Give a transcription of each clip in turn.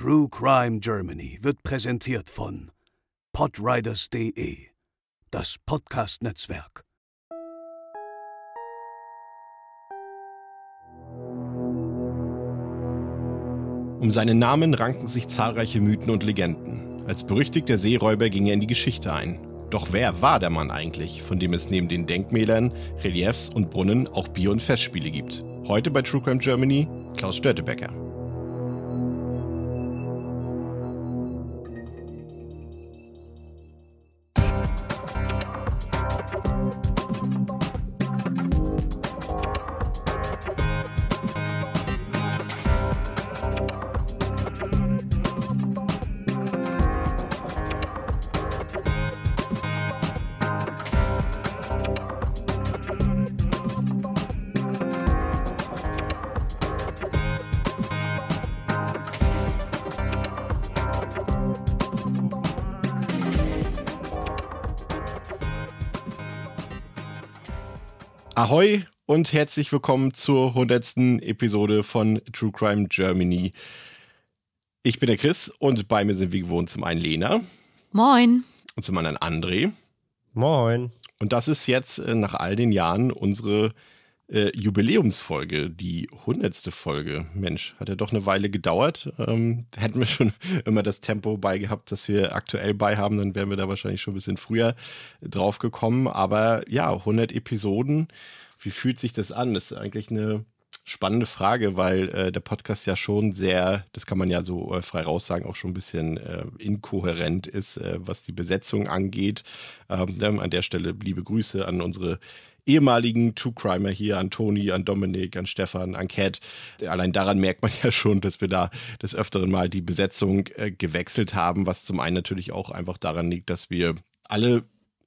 True Crime Germany wird präsentiert von podriders.de, das Podcast-Netzwerk. Um seinen Namen ranken sich zahlreiche Mythen und Legenden. Als berüchtigter Seeräuber ging er in die Geschichte ein. Doch wer war der Mann eigentlich, von dem es neben den Denkmälern, Reliefs und Brunnen auch Bier- und Festspiele gibt? Heute bei True Crime Germany Klaus Störtebecker. Und herzlich willkommen zur 100. Episode von True Crime Germany. Ich bin der Chris und bei mir sind wie gewohnt zum einen Lena. Moin. Und zum anderen André. Moin. Und das ist jetzt äh, nach all den Jahren unsere äh, Jubiläumsfolge, die 100. Folge. Mensch, hat ja doch eine Weile gedauert. Ähm, hätten wir schon immer das Tempo bei gehabt, das wir aktuell bei haben, dann wären wir da wahrscheinlich schon ein bisschen früher drauf gekommen. Aber ja, 100 Episoden wie fühlt sich das an? Das ist eigentlich eine spannende Frage, weil äh, der Podcast ja schon sehr, das kann man ja so äh, frei raus sagen, auch schon ein bisschen äh, inkohärent ist, äh, was die Besetzung angeht. Ähm, ne, an der Stelle liebe Grüße an unsere ehemaligen True Crimer hier, an Toni, an Dominik, an Stefan, an Cat. Allein daran merkt man ja schon, dass wir da des Öfteren mal die Besetzung äh, gewechselt haben, was zum einen natürlich auch einfach daran liegt, dass wir alle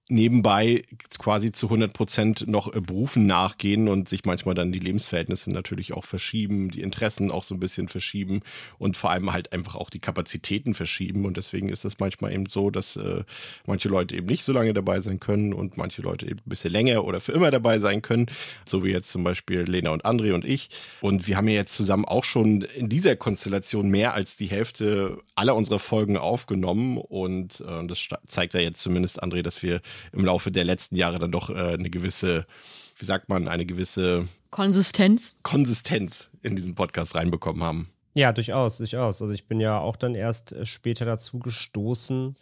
nebenbei quasi zu 100 Prozent noch äh, Berufen nachgehen und sich manchmal dann die Lebensverhältnisse natürlich auch verschieben, die Interessen auch so ein bisschen verschieben und vor allem halt einfach auch die Kapazitäten verschieben. Und deswegen ist es manchmal eben so, dass äh, manche Leute eben nicht so lange dabei sein können und manche Leute eben ein bisschen länger oder für immer dabei sein können. So wie jetzt zum Beispiel Lena und André und ich. Und wir haben ja jetzt zusammen auch schon in dieser Konstellation mehr als die Hälfte aller unserer Folgen aufgenommen. Und äh, das zeigt ja jetzt zumindest, André, dass wir im Laufe der letzten Jahre dann doch äh, eine gewisse, wie sagt man, eine gewisse Konsistenz. Konsistenz in diesen Podcast reinbekommen haben. Ja, durchaus, durchaus. Also ich bin ja auch dann erst äh, später dazu gestoßen.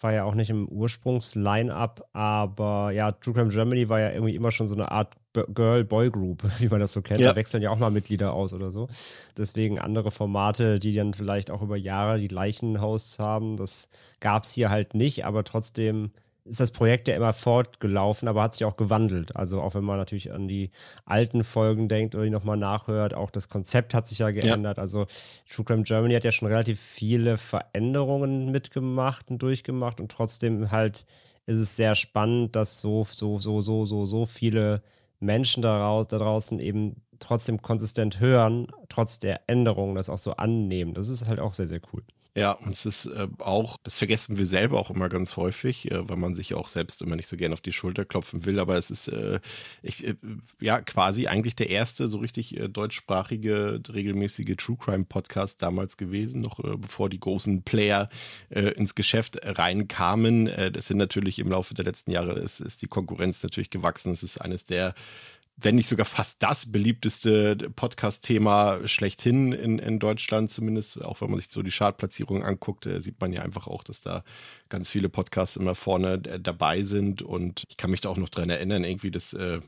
War ja auch nicht im Ursprungs-Line-Up, aber ja, True Crime Germany war ja irgendwie immer schon so eine Art Girl-Boy-Group, wie man das so kennt. Ja. Da wechseln ja auch mal Mitglieder aus oder so. Deswegen andere Formate, die dann vielleicht auch über Jahre die gleichen Hosts haben. Das gab es hier halt nicht, aber trotzdem ist das Projekt ja immer fortgelaufen, aber hat sich auch gewandelt. Also auch wenn man natürlich an die alten Folgen denkt oder die nochmal nachhört, auch das Konzept hat sich ja geändert. Ja. Also True Crime Germany hat ja schon relativ viele Veränderungen mitgemacht und durchgemacht und trotzdem halt ist es sehr spannend, dass so, so, so, so, so, so viele Menschen da, da draußen eben trotzdem konsistent hören, trotz der Änderungen das auch so annehmen. Das ist halt auch sehr, sehr cool. Ja, und es ist äh, auch, das vergessen wir selber auch immer ganz häufig, äh, weil man sich auch selbst immer nicht so gerne auf die Schulter klopfen will, aber es ist äh, ich, äh, ja quasi eigentlich der erste so richtig äh, deutschsprachige, regelmäßige True Crime Podcast damals gewesen, noch äh, bevor die großen Player ins Geschäft reinkamen. das sind natürlich im Laufe der letzten Jahre, ist, ist die Konkurrenz natürlich gewachsen. Es ist eines der wenn nicht sogar fast das beliebteste Podcast-Thema schlechthin in, in Deutschland, zumindest, auch wenn man sich so die Chartplatzierung anguckt, äh, sieht man ja einfach auch, dass da ganz viele Podcasts immer vorne äh, dabei sind. Und ich kann mich da auch noch dran erinnern, irgendwie, dass äh,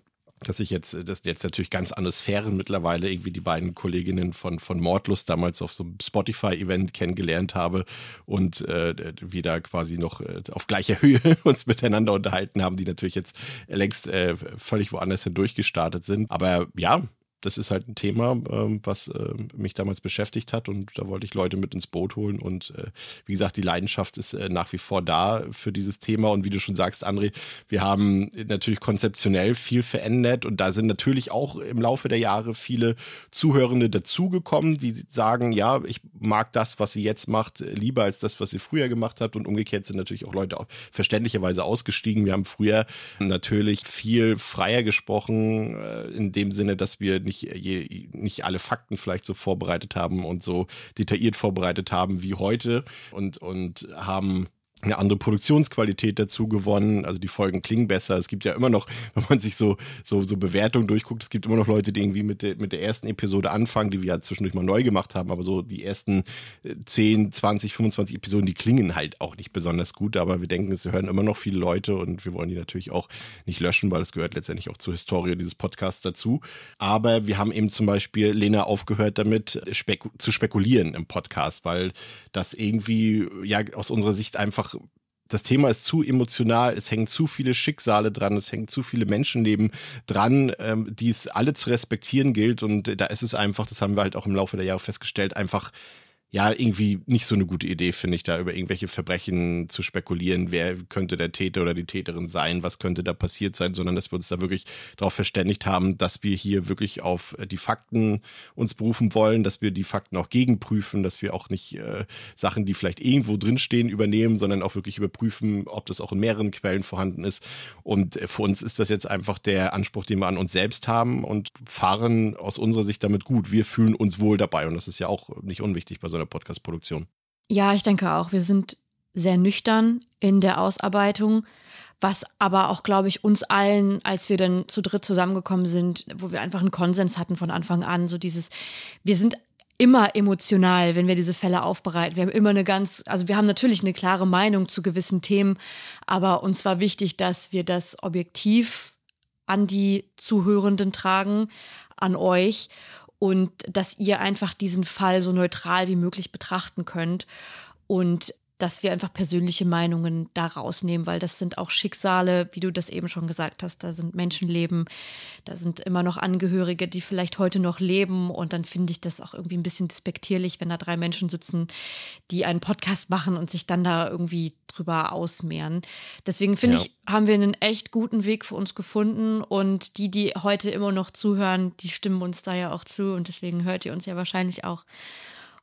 dass ich jetzt, dass jetzt natürlich ganz andere Sphären mittlerweile irgendwie die beiden Kolleginnen von, von Mordlust damals auf so einem Spotify-Event kennengelernt habe und äh, wir da quasi noch äh, auf gleicher Höhe uns miteinander unterhalten haben, die natürlich jetzt längst äh, völlig woanders hindurch gestartet sind. Aber ja, das ist halt ein Thema, ähm, was äh, mich damals beschäftigt hat und da wollte ich Leute mit ins Boot holen und äh, wie gesagt, die Leidenschaft ist äh, nach wie vor da für dieses Thema und wie du schon sagst, André, wir haben natürlich konzeptionell viel verändert und da sind natürlich auch im Laufe der Jahre viele Zuhörende dazugekommen, die sagen, ja, ich mag das, was sie jetzt macht, lieber als das, was sie früher gemacht hat und umgekehrt sind natürlich auch Leute auch verständlicherweise ausgestiegen. Wir haben früher natürlich viel freier gesprochen, in dem Sinne, dass wir nicht nicht, je, nicht alle Fakten vielleicht so vorbereitet haben und so detailliert vorbereitet haben wie heute und, und haben eine andere Produktionsqualität dazu gewonnen. Also die Folgen klingen besser. Es gibt ja immer noch, wenn man sich so, so, so Bewertungen durchguckt, es gibt immer noch Leute, die irgendwie mit der, mit der ersten Episode anfangen, die wir ja zwischendurch mal neu gemacht haben. Aber so die ersten 10, 20, 25 Episoden, die klingen halt auch nicht besonders gut. Aber wir denken, es hören immer noch viele Leute und wir wollen die natürlich auch nicht löschen, weil es gehört letztendlich auch zur Historie dieses Podcasts dazu. Aber wir haben eben zum Beispiel Lena aufgehört damit speku zu spekulieren im Podcast, weil das irgendwie ja aus unserer Sicht einfach das Thema ist zu emotional, es hängen zu viele Schicksale dran, es hängen zu viele Menschenleben dran, ähm, die es alle zu respektieren gilt. Und da ist es einfach, das haben wir halt auch im Laufe der Jahre festgestellt, einfach ja, irgendwie nicht so eine gute Idee, finde ich, da über irgendwelche Verbrechen zu spekulieren, wer könnte der Täter oder die Täterin sein, was könnte da passiert sein, sondern dass wir uns da wirklich darauf verständigt haben, dass wir hier wirklich auf die Fakten uns berufen wollen, dass wir die Fakten auch gegenprüfen, dass wir auch nicht äh, Sachen, die vielleicht irgendwo drinstehen, übernehmen, sondern auch wirklich überprüfen, ob das auch in mehreren Quellen vorhanden ist. Und für uns ist das jetzt einfach der Anspruch, den wir an uns selbst haben und fahren aus unserer Sicht damit gut. Wir fühlen uns wohl dabei und das ist ja auch nicht unwichtig bei so einer der Podcast-Produktion. Ja, ich denke auch. Wir sind sehr nüchtern in der Ausarbeitung, was aber auch, glaube ich, uns allen, als wir dann zu dritt zusammengekommen sind, wo wir einfach einen Konsens hatten von Anfang an, so dieses, wir sind immer emotional, wenn wir diese Fälle aufbereiten. Wir haben immer eine ganz, also wir haben natürlich eine klare Meinung zu gewissen Themen, aber uns war wichtig, dass wir das objektiv an die Zuhörenden tragen, an euch und dass ihr einfach diesen Fall so neutral wie möglich betrachten könnt. Und dass wir einfach persönliche Meinungen da rausnehmen, weil das sind auch Schicksale, wie du das eben schon gesagt hast. Da sind Menschenleben, da sind immer noch Angehörige, die vielleicht heute noch leben. Und dann finde ich das auch irgendwie ein bisschen despektierlich, wenn da drei Menschen sitzen, die einen Podcast machen und sich dann da irgendwie drüber ausmehren. Deswegen finde ja. ich, haben wir einen echt guten Weg für uns gefunden. Und die, die heute immer noch zuhören, die stimmen uns da ja auch zu. Und deswegen hört ihr uns ja wahrscheinlich auch.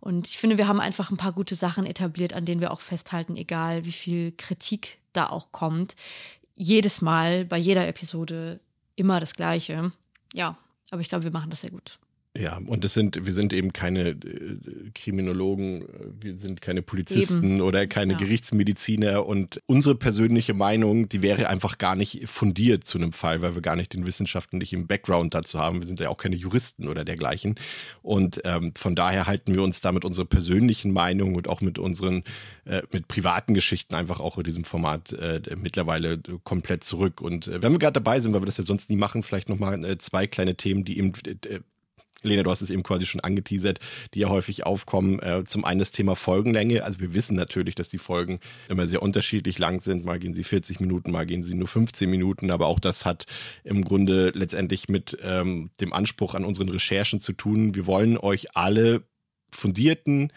Und ich finde, wir haben einfach ein paar gute Sachen etabliert, an denen wir auch festhalten, egal wie viel Kritik da auch kommt. Jedes Mal, bei jeder Episode immer das Gleiche. Ja, aber ich glaube, wir machen das sehr gut. Ja, und das sind, wir sind eben keine äh, Kriminologen, wir sind keine Polizisten eben. oder keine ja. Gerichtsmediziner und unsere persönliche Meinung, die wäre einfach gar nicht fundiert zu einem Fall, weil wir gar nicht den wissenschaftlichen Background dazu haben. Wir sind ja auch keine Juristen oder dergleichen. Und ähm, von daher halten wir uns da mit unserer persönlichen Meinung und auch mit unseren, äh, mit privaten Geschichten einfach auch in diesem Format äh, mittlerweile komplett zurück. Und äh, wenn wir gerade dabei sind, weil wir das ja sonst nie machen, vielleicht nochmal äh, zwei kleine Themen, die eben äh, Lena, du hast es eben quasi schon angeteasert, die ja häufig aufkommen. Äh, zum einen das Thema Folgenlänge. Also wir wissen natürlich, dass die Folgen immer sehr unterschiedlich lang sind. Mal gehen sie 40 Minuten, mal gehen sie nur 15 Minuten. Aber auch das hat im Grunde letztendlich mit ähm, dem Anspruch an unseren Recherchen zu tun. Wir wollen euch alle fundierten,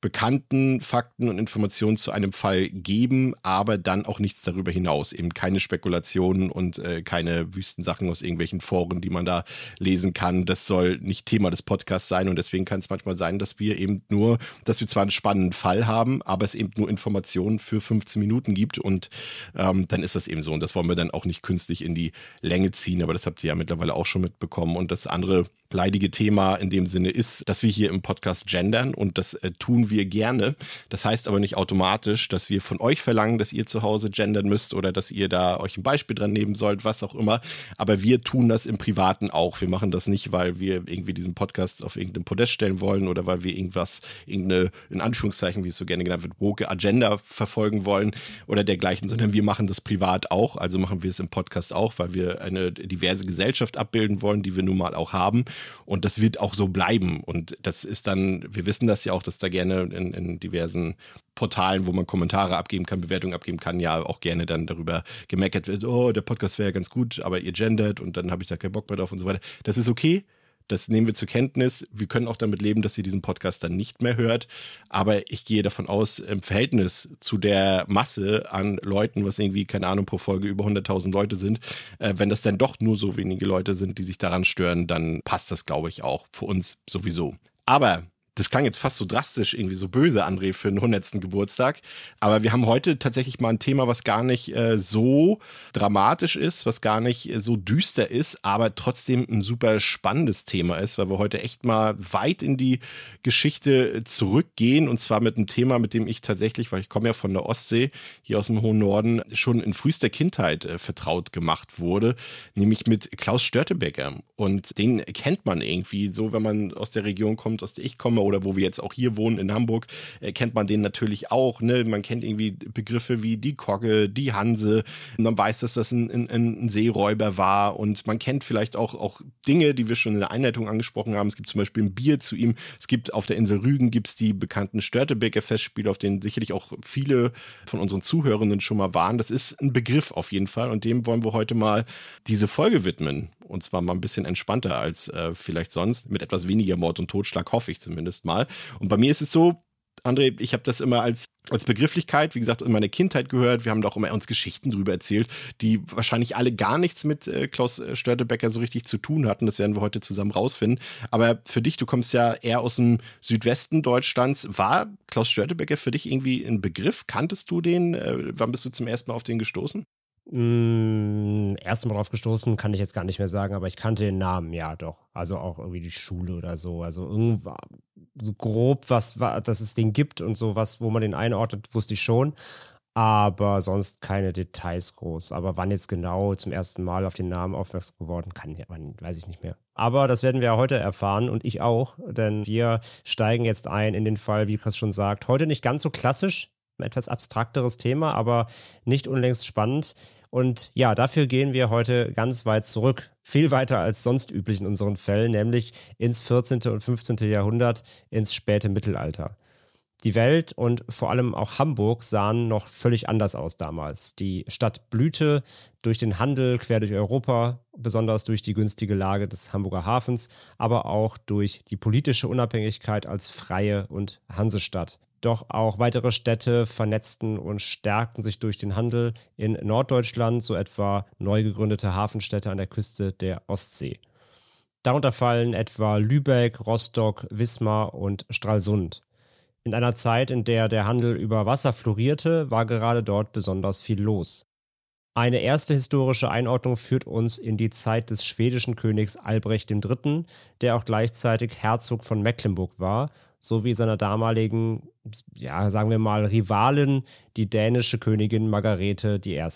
bekannten Fakten und Informationen zu einem Fall geben, aber dann auch nichts darüber hinaus. Eben keine Spekulationen und äh, keine Wüstensachen aus irgendwelchen Foren, die man da lesen kann. Das soll nicht Thema des Podcasts sein und deswegen kann es manchmal sein, dass wir eben nur, dass wir zwar einen spannenden Fall haben, aber es eben nur Informationen für 15 Minuten gibt und ähm, dann ist das eben so. Und das wollen wir dann auch nicht künstlich in die Länge ziehen, aber das habt ihr ja mittlerweile auch schon mitbekommen. Und das andere leidige Thema in dem Sinne ist, dass wir hier im Podcast gendern und das äh, tun wir gerne. Das heißt aber nicht automatisch, dass wir von euch verlangen, dass ihr zu Hause gendern müsst oder dass ihr da euch ein Beispiel dran nehmen sollt, was auch immer. Aber wir tun das im Privaten auch. Wir machen das nicht, weil wir irgendwie diesen Podcast auf irgendeinem Podest stellen wollen oder weil wir irgendwas, irgendeine, in Anführungszeichen, wie es so gerne genannt wird, woke Agenda verfolgen wollen oder dergleichen, sondern wir machen das privat auch. Also machen wir es im Podcast auch, weil wir eine diverse Gesellschaft abbilden wollen, die wir nun mal auch haben. Und das wird auch so bleiben. Und das ist dann, wir wissen das ja auch, dass da gerne in, in diversen Portalen, wo man Kommentare abgeben kann, Bewertungen abgeben kann, ja auch gerne dann darüber gemeckert wird, oh, der Podcast wäre ja ganz gut, aber ihr gendert und dann habe ich da keinen Bock mehr drauf und so weiter. Das ist okay. Das nehmen wir zur Kenntnis. Wir können auch damit leben, dass ihr diesen Podcast dann nicht mehr hört. Aber ich gehe davon aus, im Verhältnis zu der Masse an Leuten, was irgendwie, keine Ahnung, pro Folge über 100.000 Leute sind, äh, wenn das dann doch nur so wenige Leute sind, die sich daran stören, dann passt das, glaube ich, auch für uns sowieso. Aber das klang jetzt fast so drastisch, irgendwie so böse, André, für den 100. Geburtstag. Aber wir haben heute tatsächlich mal ein Thema, was gar nicht äh, so dramatisch ist, was gar nicht äh, so düster ist, aber trotzdem ein super spannendes Thema ist, weil wir heute echt mal weit in die Geschichte zurückgehen. Und zwar mit einem Thema, mit dem ich tatsächlich, weil ich komme ja von der Ostsee, hier aus dem hohen Norden, schon in frühester Kindheit äh, vertraut gemacht wurde, nämlich mit Klaus Störtebecker. Und den kennt man irgendwie so, wenn man aus der Region kommt, aus der ich komme oder wo wir jetzt auch hier wohnen in Hamburg, äh, kennt man den natürlich auch. Ne? Man kennt irgendwie Begriffe wie die Kogge, die Hanse. Man weiß, dass das ein, ein, ein, Seeräuber war. Und man kennt vielleicht auch, auch Dinge, die wir schon in der Einleitung angesprochen haben. Es gibt zum Beispiel ein Bier zu ihm. Es gibt auf der Insel Rügen gibt's die bekannten Störtebeker Festspiele, auf denen sicherlich auch viele von unseren Zuhörenden schon mal waren. Das ist ein Begriff auf jeden Fall. Und dem wollen wir heute mal diese Folge widmen. Und zwar mal ein bisschen entspannter als äh, vielleicht sonst, mit etwas weniger Mord und Totschlag, hoffe ich zumindest mal. Und bei mir ist es so, André, ich habe das immer als, als Begrifflichkeit, wie gesagt, in meiner Kindheit gehört. Wir haben da auch immer uns Geschichten drüber erzählt, die wahrscheinlich alle gar nichts mit äh, Klaus äh, Störtebecker so richtig zu tun hatten. Das werden wir heute zusammen rausfinden. Aber für dich, du kommst ja eher aus dem Südwesten Deutschlands. War Klaus Störtebecker für dich irgendwie ein Begriff? Kanntest du den? Äh, wann bist du zum ersten Mal auf den gestoßen? Mm, erst Mal drauf gestoßen, kann ich jetzt gar nicht mehr sagen, aber ich kannte den Namen, ja doch. Also auch irgendwie die Schule oder so. Also irgendwas, so grob, was, dass es den gibt und so was, wo man den einordnet, wusste ich schon. Aber sonst keine Details groß. Aber wann jetzt genau zum ersten Mal auf den Namen aufmerksam geworden, kann weiß ich nicht mehr. Aber das werden wir ja heute erfahren und ich auch, denn wir steigen jetzt ein in den Fall, wie Chris schon sagt, heute nicht ganz so klassisch, etwas abstrakteres Thema, aber nicht unlängst spannend. Und ja, dafür gehen wir heute ganz weit zurück, viel weiter als sonst üblich in unseren Fällen, nämlich ins 14. und 15. Jahrhundert, ins späte Mittelalter. Die Welt und vor allem auch Hamburg sahen noch völlig anders aus damals. Die Stadt blühte durch den Handel quer durch Europa, besonders durch die günstige Lage des Hamburger Hafens, aber auch durch die politische Unabhängigkeit als freie und Hansestadt. Doch auch weitere Städte vernetzten und stärkten sich durch den Handel in Norddeutschland, so etwa neu gegründete Hafenstädte an der Küste der Ostsee. Darunter fallen etwa Lübeck, Rostock, Wismar und Stralsund. In einer Zeit, in der der Handel über Wasser florierte, war gerade dort besonders viel los. Eine erste historische Einordnung führt uns in die Zeit des schwedischen Königs Albrecht III., der auch gleichzeitig Herzog von Mecklenburg war sowie seiner damaligen, ja, sagen wir mal, Rivalin, die dänische Königin Margarete I.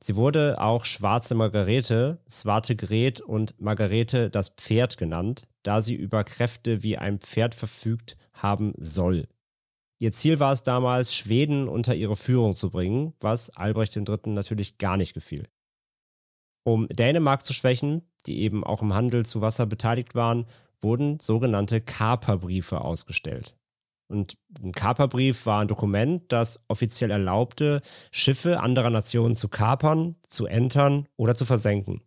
Sie wurde auch Schwarze Margarete, Swarte Gret und Margarete das Pferd genannt, da sie über Kräfte wie ein Pferd verfügt haben soll. Ihr Ziel war es damals, Schweden unter ihre Führung zu bringen, was Albrecht III. natürlich gar nicht gefiel. Um Dänemark zu schwächen, die eben auch im Handel zu Wasser beteiligt waren, wurden sogenannte Kaperbriefe ausgestellt. Und ein Kaperbrief war ein Dokument, das offiziell erlaubte, Schiffe anderer Nationen zu kapern, zu entern oder zu versenken.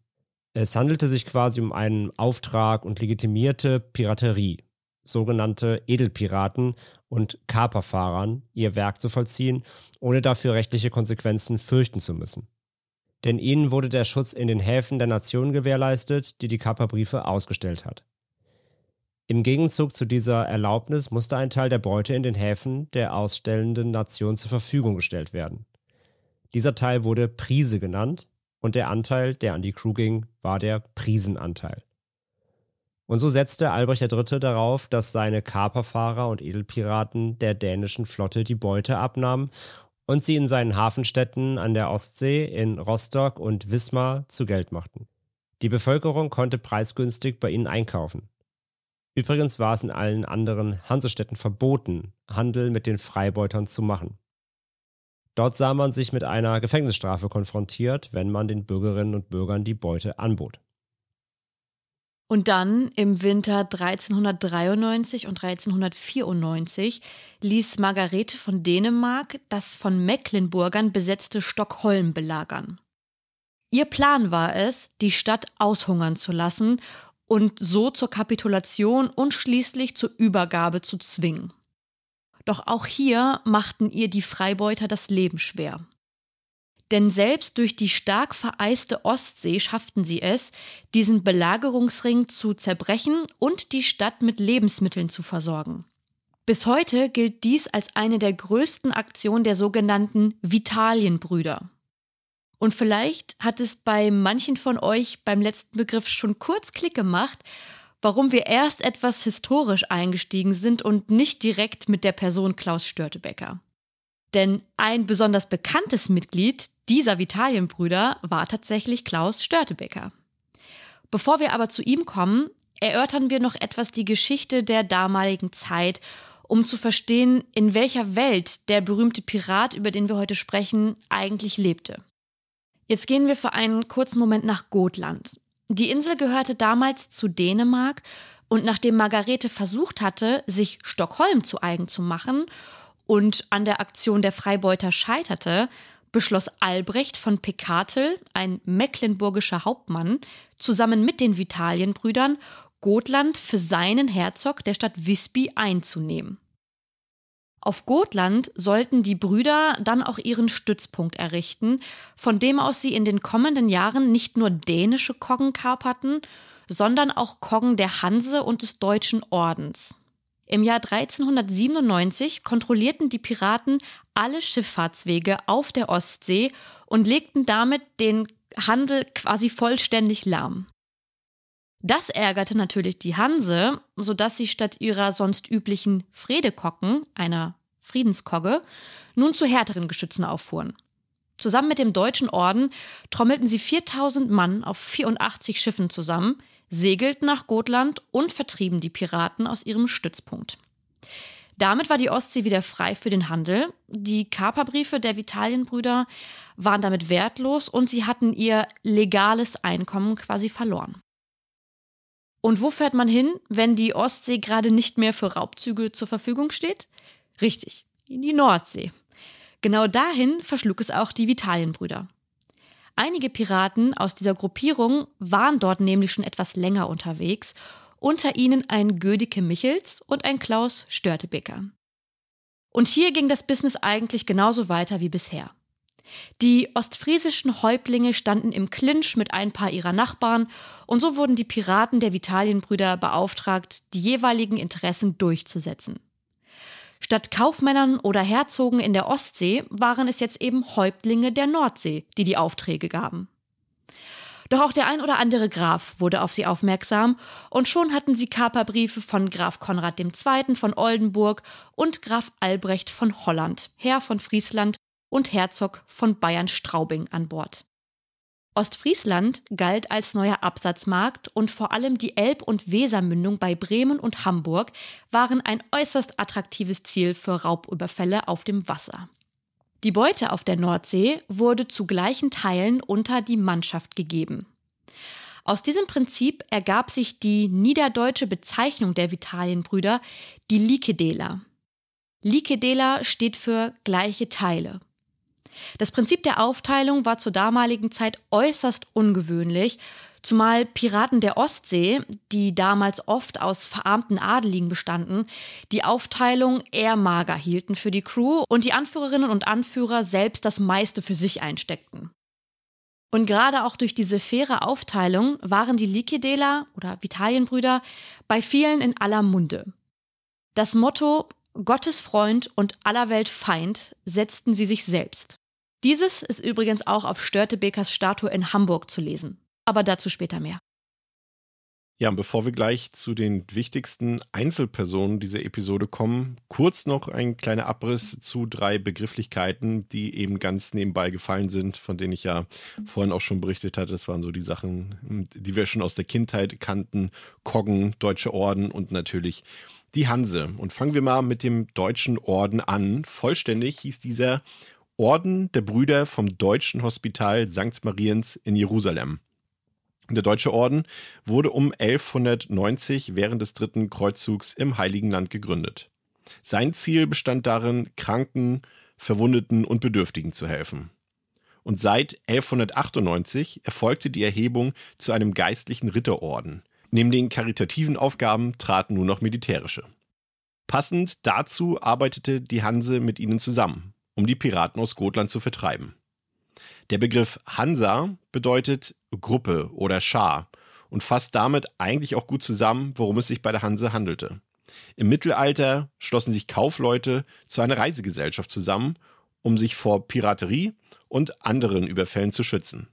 Es handelte sich quasi um einen Auftrag und legitimierte Piraterie, sogenannte Edelpiraten und Kaperfahrern, ihr Werk zu vollziehen, ohne dafür rechtliche Konsequenzen fürchten zu müssen. Denn ihnen wurde der Schutz in den Häfen der Nation gewährleistet, die die Kaperbriefe ausgestellt hat. Im Gegenzug zu dieser Erlaubnis musste ein Teil der Beute in den Häfen der ausstellenden Nation zur Verfügung gestellt werden. Dieser Teil wurde Prise genannt und der Anteil, der an die Crew ging, war der Prisenanteil. Und so setzte Albrecht III. darauf, dass seine Kaperfahrer und Edelpiraten der dänischen Flotte die Beute abnahmen und sie in seinen Hafenstädten an der Ostsee in Rostock und Wismar zu Geld machten. Die Bevölkerung konnte preisgünstig bei ihnen einkaufen. Übrigens war es in allen anderen Hansestädten verboten, Handel mit den Freibeutern zu machen. Dort sah man sich mit einer Gefängnisstrafe konfrontiert, wenn man den Bürgerinnen und Bürgern die Beute anbot. Und dann im Winter 1393 und 1394 ließ Margarete von Dänemark das von Mecklenburgern besetzte Stockholm belagern. Ihr Plan war es, die Stadt aushungern zu lassen und so zur Kapitulation und schließlich zur Übergabe zu zwingen. Doch auch hier machten ihr die Freibeuter das Leben schwer. Denn selbst durch die stark vereiste Ostsee schafften sie es, diesen Belagerungsring zu zerbrechen und die Stadt mit Lebensmitteln zu versorgen. Bis heute gilt dies als eine der größten Aktionen der sogenannten Vitalienbrüder. Und vielleicht hat es bei manchen von euch beim letzten Begriff schon kurz Klick gemacht, warum wir erst etwas historisch eingestiegen sind und nicht direkt mit der Person Klaus Störtebecker. Denn ein besonders bekanntes Mitglied dieser Vitalienbrüder war tatsächlich Klaus Störtebecker. Bevor wir aber zu ihm kommen, erörtern wir noch etwas die Geschichte der damaligen Zeit, um zu verstehen, in welcher Welt der berühmte Pirat, über den wir heute sprechen, eigentlich lebte. Jetzt gehen wir für einen kurzen Moment nach Gotland. Die Insel gehörte damals zu Dänemark und nachdem Margarete versucht hatte, sich Stockholm zu eigen zu machen und an der Aktion der Freibeuter scheiterte, beschloss Albrecht von Pekatel, ein mecklenburgischer Hauptmann, zusammen mit den Vitalienbrüdern Gotland für seinen Herzog der Stadt Visby einzunehmen. Auf Gotland sollten die Brüder dann auch ihren Stützpunkt errichten, von dem aus sie in den kommenden Jahren nicht nur dänische Koggen kaperten, sondern auch Koggen der Hanse und des Deutschen Ordens. Im Jahr 1397 kontrollierten die Piraten alle Schifffahrtswege auf der Ostsee und legten damit den Handel quasi vollständig lahm. Das ärgerte natürlich die Hanse, sodass sie statt ihrer sonst üblichen Fredekocken, einer Friedenskogge, nun zu härteren Geschützen auffuhren. Zusammen mit dem Deutschen Orden trommelten sie 4000 Mann auf 84 Schiffen zusammen, segelten nach Gotland und vertrieben die Piraten aus ihrem Stützpunkt. Damit war die Ostsee wieder frei für den Handel. Die Kaperbriefe der Vitalienbrüder waren damit wertlos und sie hatten ihr legales Einkommen quasi verloren. Und wo fährt man hin, wenn die Ostsee gerade nicht mehr für Raubzüge zur Verfügung steht? Richtig, in die Nordsee. Genau dahin verschlug es auch die Vitalienbrüder. Einige Piraten aus dieser Gruppierung waren dort nämlich schon etwas länger unterwegs, unter ihnen ein Gödike Michels und ein Klaus Störtebeker. Und hier ging das Business eigentlich genauso weiter wie bisher. Die ostfriesischen Häuptlinge standen im Clinch mit ein paar ihrer Nachbarn und so wurden die Piraten der Vitalienbrüder beauftragt, die jeweiligen Interessen durchzusetzen. Statt Kaufmännern oder Herzogen in der Ostsee waren es jetzt eben Häuptlinge der Nordsee, die die Aufträge gaben. Doch auch der ein oder andere Graf wurde auf sie aufmerksam und schon hatten sie Kaperbriefe von Graf Konrad II. von Oldenburg und Graf Albrecht von Holland, Herr von Friesland und Herzog von Bayern-Straubing an Bord. Ostfriesland galt als neuer Absatzmarkt und vor allem die Elb- und Wesermündung bei Bremen und Hamburg waren ein äußerst attraktives Ziel für Raubüberfälle auf dem Wasser. Die Beute auf der Nordsee wurde zu gleichen Teilen unter die Mannschaft gegeben. Aus diesem Prinzip ergab sich die niederdeutsche Bezeichnung der Vitalienbrüder, die Likedela. Likedela steht für gleiche Teile. Das Prinzip der Aufteilung war zur damaligen Zeit äußerst ungewöhnlich, zumal Piraten der Ostsee, die damals oft aus verarmten Adeligen bestanden, die Aufteilung eher mager hielten für die Crew und die Anführerinnen und Anführer selbst das meiste für sich einsteckten. Und gerade auch durch diese faire Aufteilung waren die Likedela oder Vitalienbrüder bei vielen in aller Munde. Das Motto Gottes Freund und aller Welt Feind setzten sie sich selbst. Dieses ist übrigens auch auf Störtebekers Statue in Hamburg zu lesen. Aber dazu später mehr. Ja, und bevor wir gleich zu den wichtigsten Einzelpersonen dieser Episode kommen, kurz noch ein kleiner Abriss zu drei Begrifflichkeiten, die eben ganz nebenbei gefallen sind, von denen ich ja vorhin auch schon berichtet hatte. Das waren so die Sachen, die wir schon aus der Kindheit kannten: Koggen, Deutsche Orden und natürlich die Hanse. Und fangen wir mal mit dem Deutschen Orden an. Vollständig hieß dieser Orden der Brüder vom Deutschen Hospital St. Mariens in Jerusalem. Der Deutsche Orden wurde um 1190 während des dritten Kreuzzugs im Heiligen Land gegründet. Sein Ziel bestand darin, Kranken, Verwundeten und Bedürftigen zu helfen. Und seit 1198 erfolgte die Erhebung zu einem geistlichen Ritterorden. Neben den karitativen Aufgaben traten nur noch militärische. Passend dazu arbeitete die Hanse mit ihnen zusammen um die Piraten aus Gotland zu vertreiben. Der Begriff Hansa bedeutet Gruppe oder Schar und fasst damit eigentlich auch gut zusammen, worum es sich bei der Hanse handelte. Im Mittelalter schlossen sich Kaufleute zu einer Reisegesellschaft zusammen, um sich vor Piraterie und anderen Überfällen zu schützen.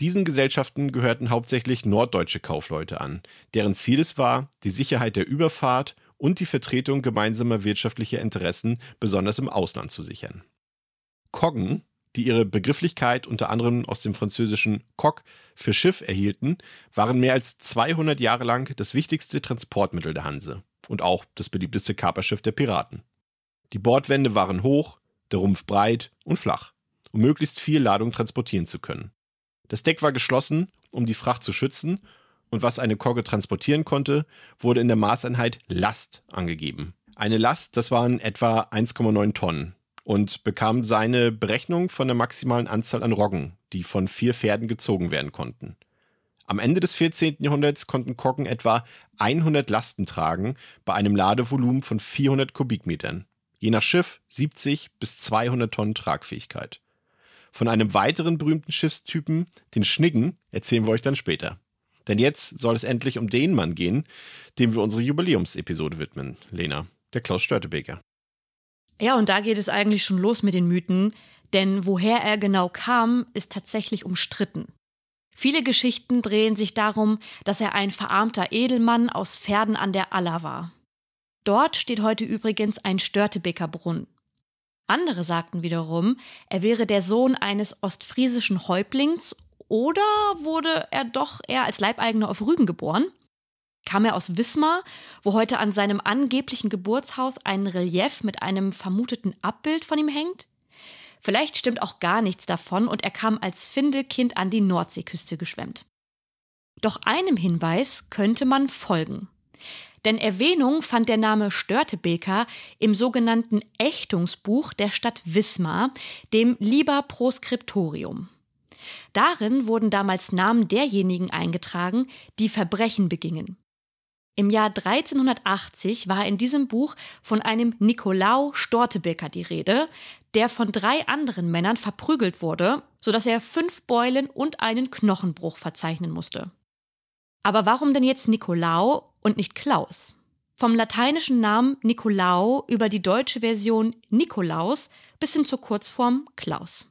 Diesen Gesellschaften gehörten hauptsächlich norddeutsche Kaufleute an, deren Ziel es war, die Sicherheit der Überfahrt und die Vertretung gemeinsamer wirtschaftlicher Interessen besonders im Ausland zu sichern. Koggen, die ihre Begrifflichkeit unter anderem aus dem französischen Coq für Schiff erhielten, waren mehr als 200 Jahre lang das wichtigste Transportmittel der Hanse und auch das beliebteste Kaperschiff der Piraten. Die Bordwände waren hoch, der Rumpf breit und flach, um möglichst viel Ladung transportieren zu können. Das Deck war geschlossen, um die Fracht zu schützen, und was eine Kogge transportieren konnte, wurde in der Maßeinheit Last angegeben. Eine Last, das waren etwa 1,9 Tonnen und bekam seine Berechnung von der maximalen Anzahl an Roggen, die von vier Pferden gezogen werden konnten. Am Ende des 14. Jahrhunderts konnten Koggen etwa 100 Lasten tragen bei einem Ladevolumen von 400 Kubikmetern. Je nach Schiff 70 bis 200 Tonnen Tragfähigkeit. Von einem weiteren berühmten Schiffstypen, den Schniggen, erzählen wir euch dann später. Denn jetzt soll es endlich um den Mann gehen, dem wir unsere Jubiläumsepisode widmen, Lena, der Klaus Störtebeker. Ja, und da geht es eigentlich schon los mit den Mythen, denn woher er genau kam, ist tatsächlich umstritten. Viele Geschichten drehen sich darum, dass er ein verarmter Edelmann aus Pferden an der Aller war. Dort steht heute übrigens ein Störtebeker Brunnen. Andere sagten wiederum, er wäre der Sohn eines ostfriesischen Häuptlings oder wurde er doch eher als Leibeigener auf Rügen geboren? Kam er aus Wismar, wo heute an seinem angeblichen Geburtshaus ein Relief mit einem vermuteten Abbild von ihm hängt? Vielleicht stimmt auch gar nichts davon und er kam als Findelkind an die Nordseeküste geschwemmt. Doch einem Hinweis könnte man folgen. Denn Erwähnung fand der Name Störtebeker im sogenannten Ächtungsbuch der Stadt Wismar, dem Liber Proscriptorium. Darin wurden damals Namen derjenigen eingetragen, die Verbrechen begingen. Im Jahr 1380 war in diesem Buch von einem Nikolaus Stortebeker die Rede, der von drei anderen Männern verprügelt wurde, sodass er fünf Beulen und einen Knochenbruch verzeichnen musste. Aber warum denn jetzt Nikolaus und nicht Klaus? Vom lateinischen Namen Nicolau über die deutsche Version Nikolaus bis hin zur Kurzform Klaus.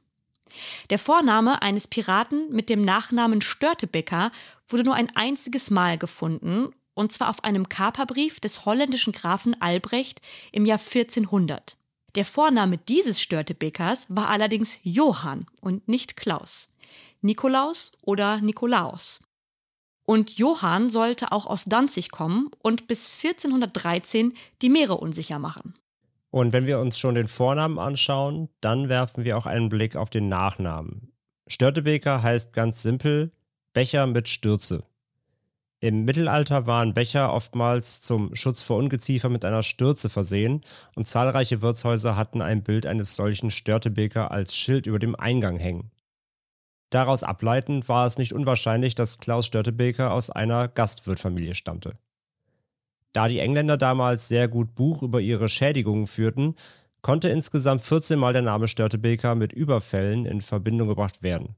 Der Vorname eines Piraten mit dem Nachnamen Störtebeker wurde nur ein einziges Mal gefunden, und zwar auf einem Kaperbrief des holländischen Grafen Albrecht im Jahr 1400. Der Vorname dieses Störtebekers war allerdings Johann und nicht Klaus. Nikolaus oder Nikolaus. Und Johann sollte auch aus Danzig kommen und bis 1413 die Meere unsicher machen. Und wenn wir uns schon den Vornamen anschauen, dann werfen wir auch einen Blick auf den Nachnamen. Störtebeker heißt ganz simpel Becher mit Stürze. Im Mittelalter waren Becher oftmals zum Schutz vor Ungeziefer mit einer Stürze versehen und zahlreiche Wirtshäuser hatten ein Bild eines solchen Störtebeker als Schild über dem Eingang hängen. Daraus ableitend war es nicht unwahrscheinlich, dass Klaus Störtebeker aus einer Gastwirtfamilie stammte. Da die Engländer damals sehr gut Buch über ihre Schädigungen führten, konnte insgesamt 14 Mal der Name Störtebeker mit Überfällen in Verbindung gebracht werden.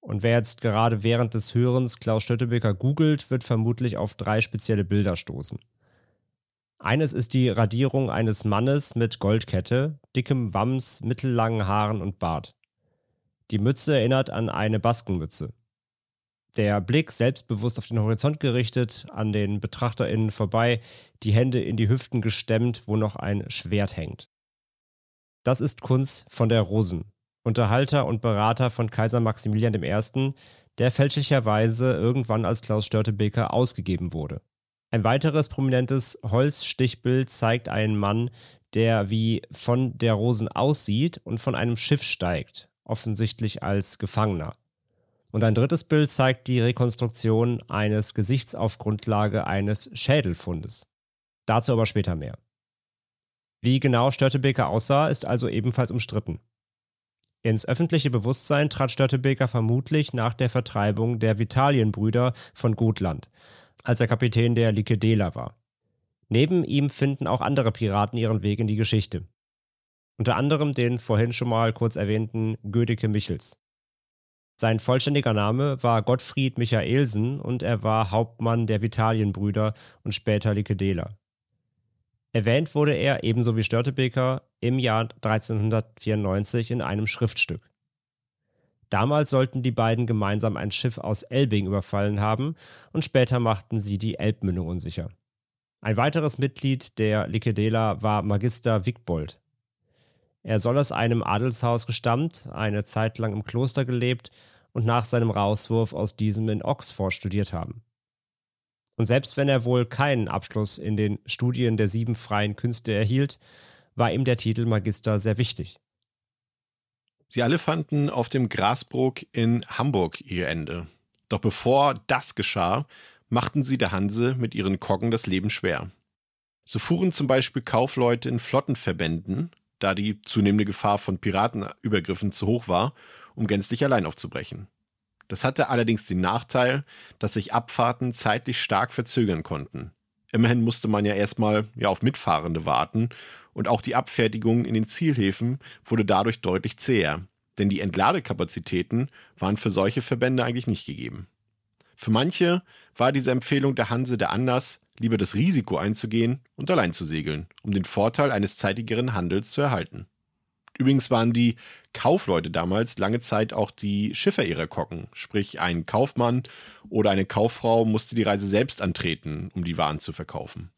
Und wer jetzt gerade während des Hörens Klaus Störtebeker googelt, wird vermutlich auf drei spezielle Bilder stoßen. Eines ist die Radierung eines Mannes mit Goldkette, dickem Wams, mittellangen Haaren und Bart. Die Mütze erinnert an eine Baskenmütze. Der Blick selbstbewusst auf den Horizont gerichtet, an den BetrachterInnen vorbei, die Hände in die Hüften gestemmt, wo noch ein Schwert hängt. Das ist Kunz von der Rosen, Unterhalter und Berater von Kaiser Maximilian I., der fälschlicherweise irgendwann als Klaus Störtebeker ausgegeben wurde. Ein weiteres prominentes Holzstichbild zeigt einen Mann, der wie von der Rosen aussieht und von einem Schiff steigt, offensichtlich als Gefangener. Und ein drittes Bild zeigt die Rekonstruktion eines Gesichts auf Grundlage eines Schädelfundes. Dazu aber später mehr. Wie genau Störtebeker aussah, ist also ebenfalls umstritten. Ins öffentliche Bewusstsein trat Störtebeker vermutlich nach der Vertreibung der Vitalienbrüder von Gotland, als er Kapitän der Likedela war. Neben ihm finden auch andere Piraten ihren Weg in die Geschichte. Unter anderem den vorhin schon mal kurz erwähnten Gödeke Michels. Sein vollständiger Name war Gottfried Michaelsen und er war Hauptmann der Vitalienbrüder und später Likedela. Erwähnt wurde er ebenso wie Störtebeker im Jahr 1394 in einem Schriftstück. Damals sollten die beiden gemeinsam ein Schiff aus Elbing überfallen haben und später machten sie die Elbmündung unsicher. Ein weiteres Mitglied der Likedela war Magister Wigbold. Er soll aus einem Adelshaus gestammt, eine Zeit lang im Kloster gelebt und nach seinem Rauswurf aus diesem in Oxford studiert haben. Und selbst wenn er wohl keinen Abschluss in den Studien der sieben freien Künste erhielt, war ihm der Titel Magister sehr wichtig. Sie alle fanden auf dem Grasbrook in Hamburg ihr Ende. Doch bevor das geschah, machten sie der Hanse mit ihren Koggen das Leben schwer. So fuhren zum Beispiel Kaufleute in Flottenverbänden, da die zunehmende Gefahr von Piratenübergriffen zu hoch war, um gänzlich allein aufzubrechen. Das hatte allerdings den Nachteil, dass sich Abfahrten zeitlich stark verzögern konnten. Immerhin musste man ja erstmal ja, auf Mitfahrende warten und auch die Abfertigung in den Zielhäfen wurde dadurch deutlich zäher, denn die Entladekapazitäten waren für solche Verbände eigentlich nicht gegeben. Für manche war diese Empfehlung der Hanse der Anlass, lieber das Risiko einzugehen und allein zu segeln, um den Vorteil eines zeitigeren Handels zu erhalten. Übrigens waren die Kaufleute damals lange Zeit auch die Schiffer ihrer Kocken, sprich ein Kaufmann oder eine Kauffrau musste die Reise selbst antreten, um die Waren zu verkaufen.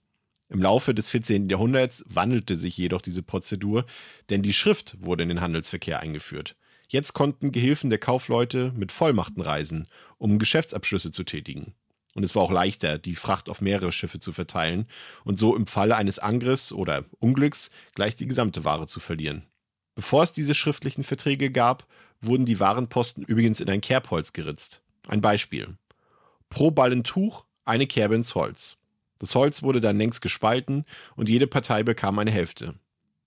Im Laufe des 14. Jahrhunderts wandelte sich jedoch diese Prozedur, denn die Schrift wurde in den Handelsverkehr eingeführt. Jetzt konnten Gehilfen der Kaufleute mit Vollmachten reisen, um Geschäftsabschlüsse zu tätigen. Und es war auch leichter, die Fracht auf mehrere Schiffe zu verteilen und so im Falle eines Angriffs oder Unglücks gleich die gesamte Ware zu verlieren. Bevor es diese schriftlichen Verträge gab, wurden die Warenposten übrigens in ein Kerbholz geritzt. Ein Beispiel. Pro Ballentuch eine Kerbe ins Holz. Das Holz wurde dann längst gespalten und jede Partei bekam eine Hälfte.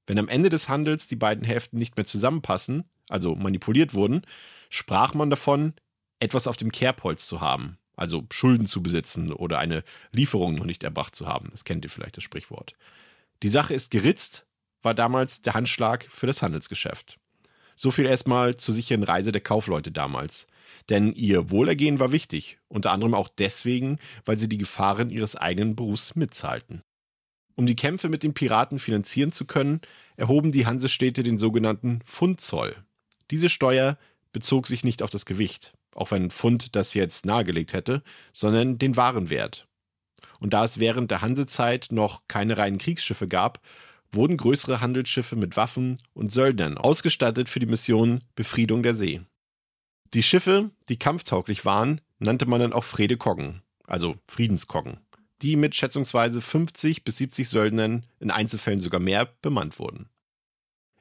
Wenn am Ende des Handels die beiden Hälften nicht mehr zusammenpassen, also manipuliert wurden, sprach man davon, etwas auf dem Kerbholz zu haben, also Schulden zu besitzen oder eine Lieferung noch nicht erbracht zu haben. Das kennt ihr vielleicht das Sprichwort. Die Sache ist geritzt, war damals der Handschlag für das Handelsgeschäft. So viel erstmal zur sicheren Reise der Kaufleute damals. Denn ihr Wohlergehen war wichtig, unter anderem auch deswegen, weil sie die Gefahren ihres eigenen Berufs mitzahlten. Um die Kämpfe mit den Piraten finanzieren zu können, erhoben die Hansestädte den sogenannten Pfundzoll. Diese Steuer bezog sich nicht auf das Gewicht, auch wenn Pfund das jetzt nahegelegt hätte, sondern den Warenwert. Und da es während der Hansezeit noch keine reinen Kriegsschiffe gab, wurden größere Handelsschiffe mit Waffen und Söldnern ausgestattet für die Mission Befriedung der See. Die Schiffe, die kampftauglich waren, nannte man dann auch Fredekoggen, also Friedenskoggen die mit schätzungsweise 50 bis 70 Söldnern, in Einzelfällen sogar mehr, bemannt wurden.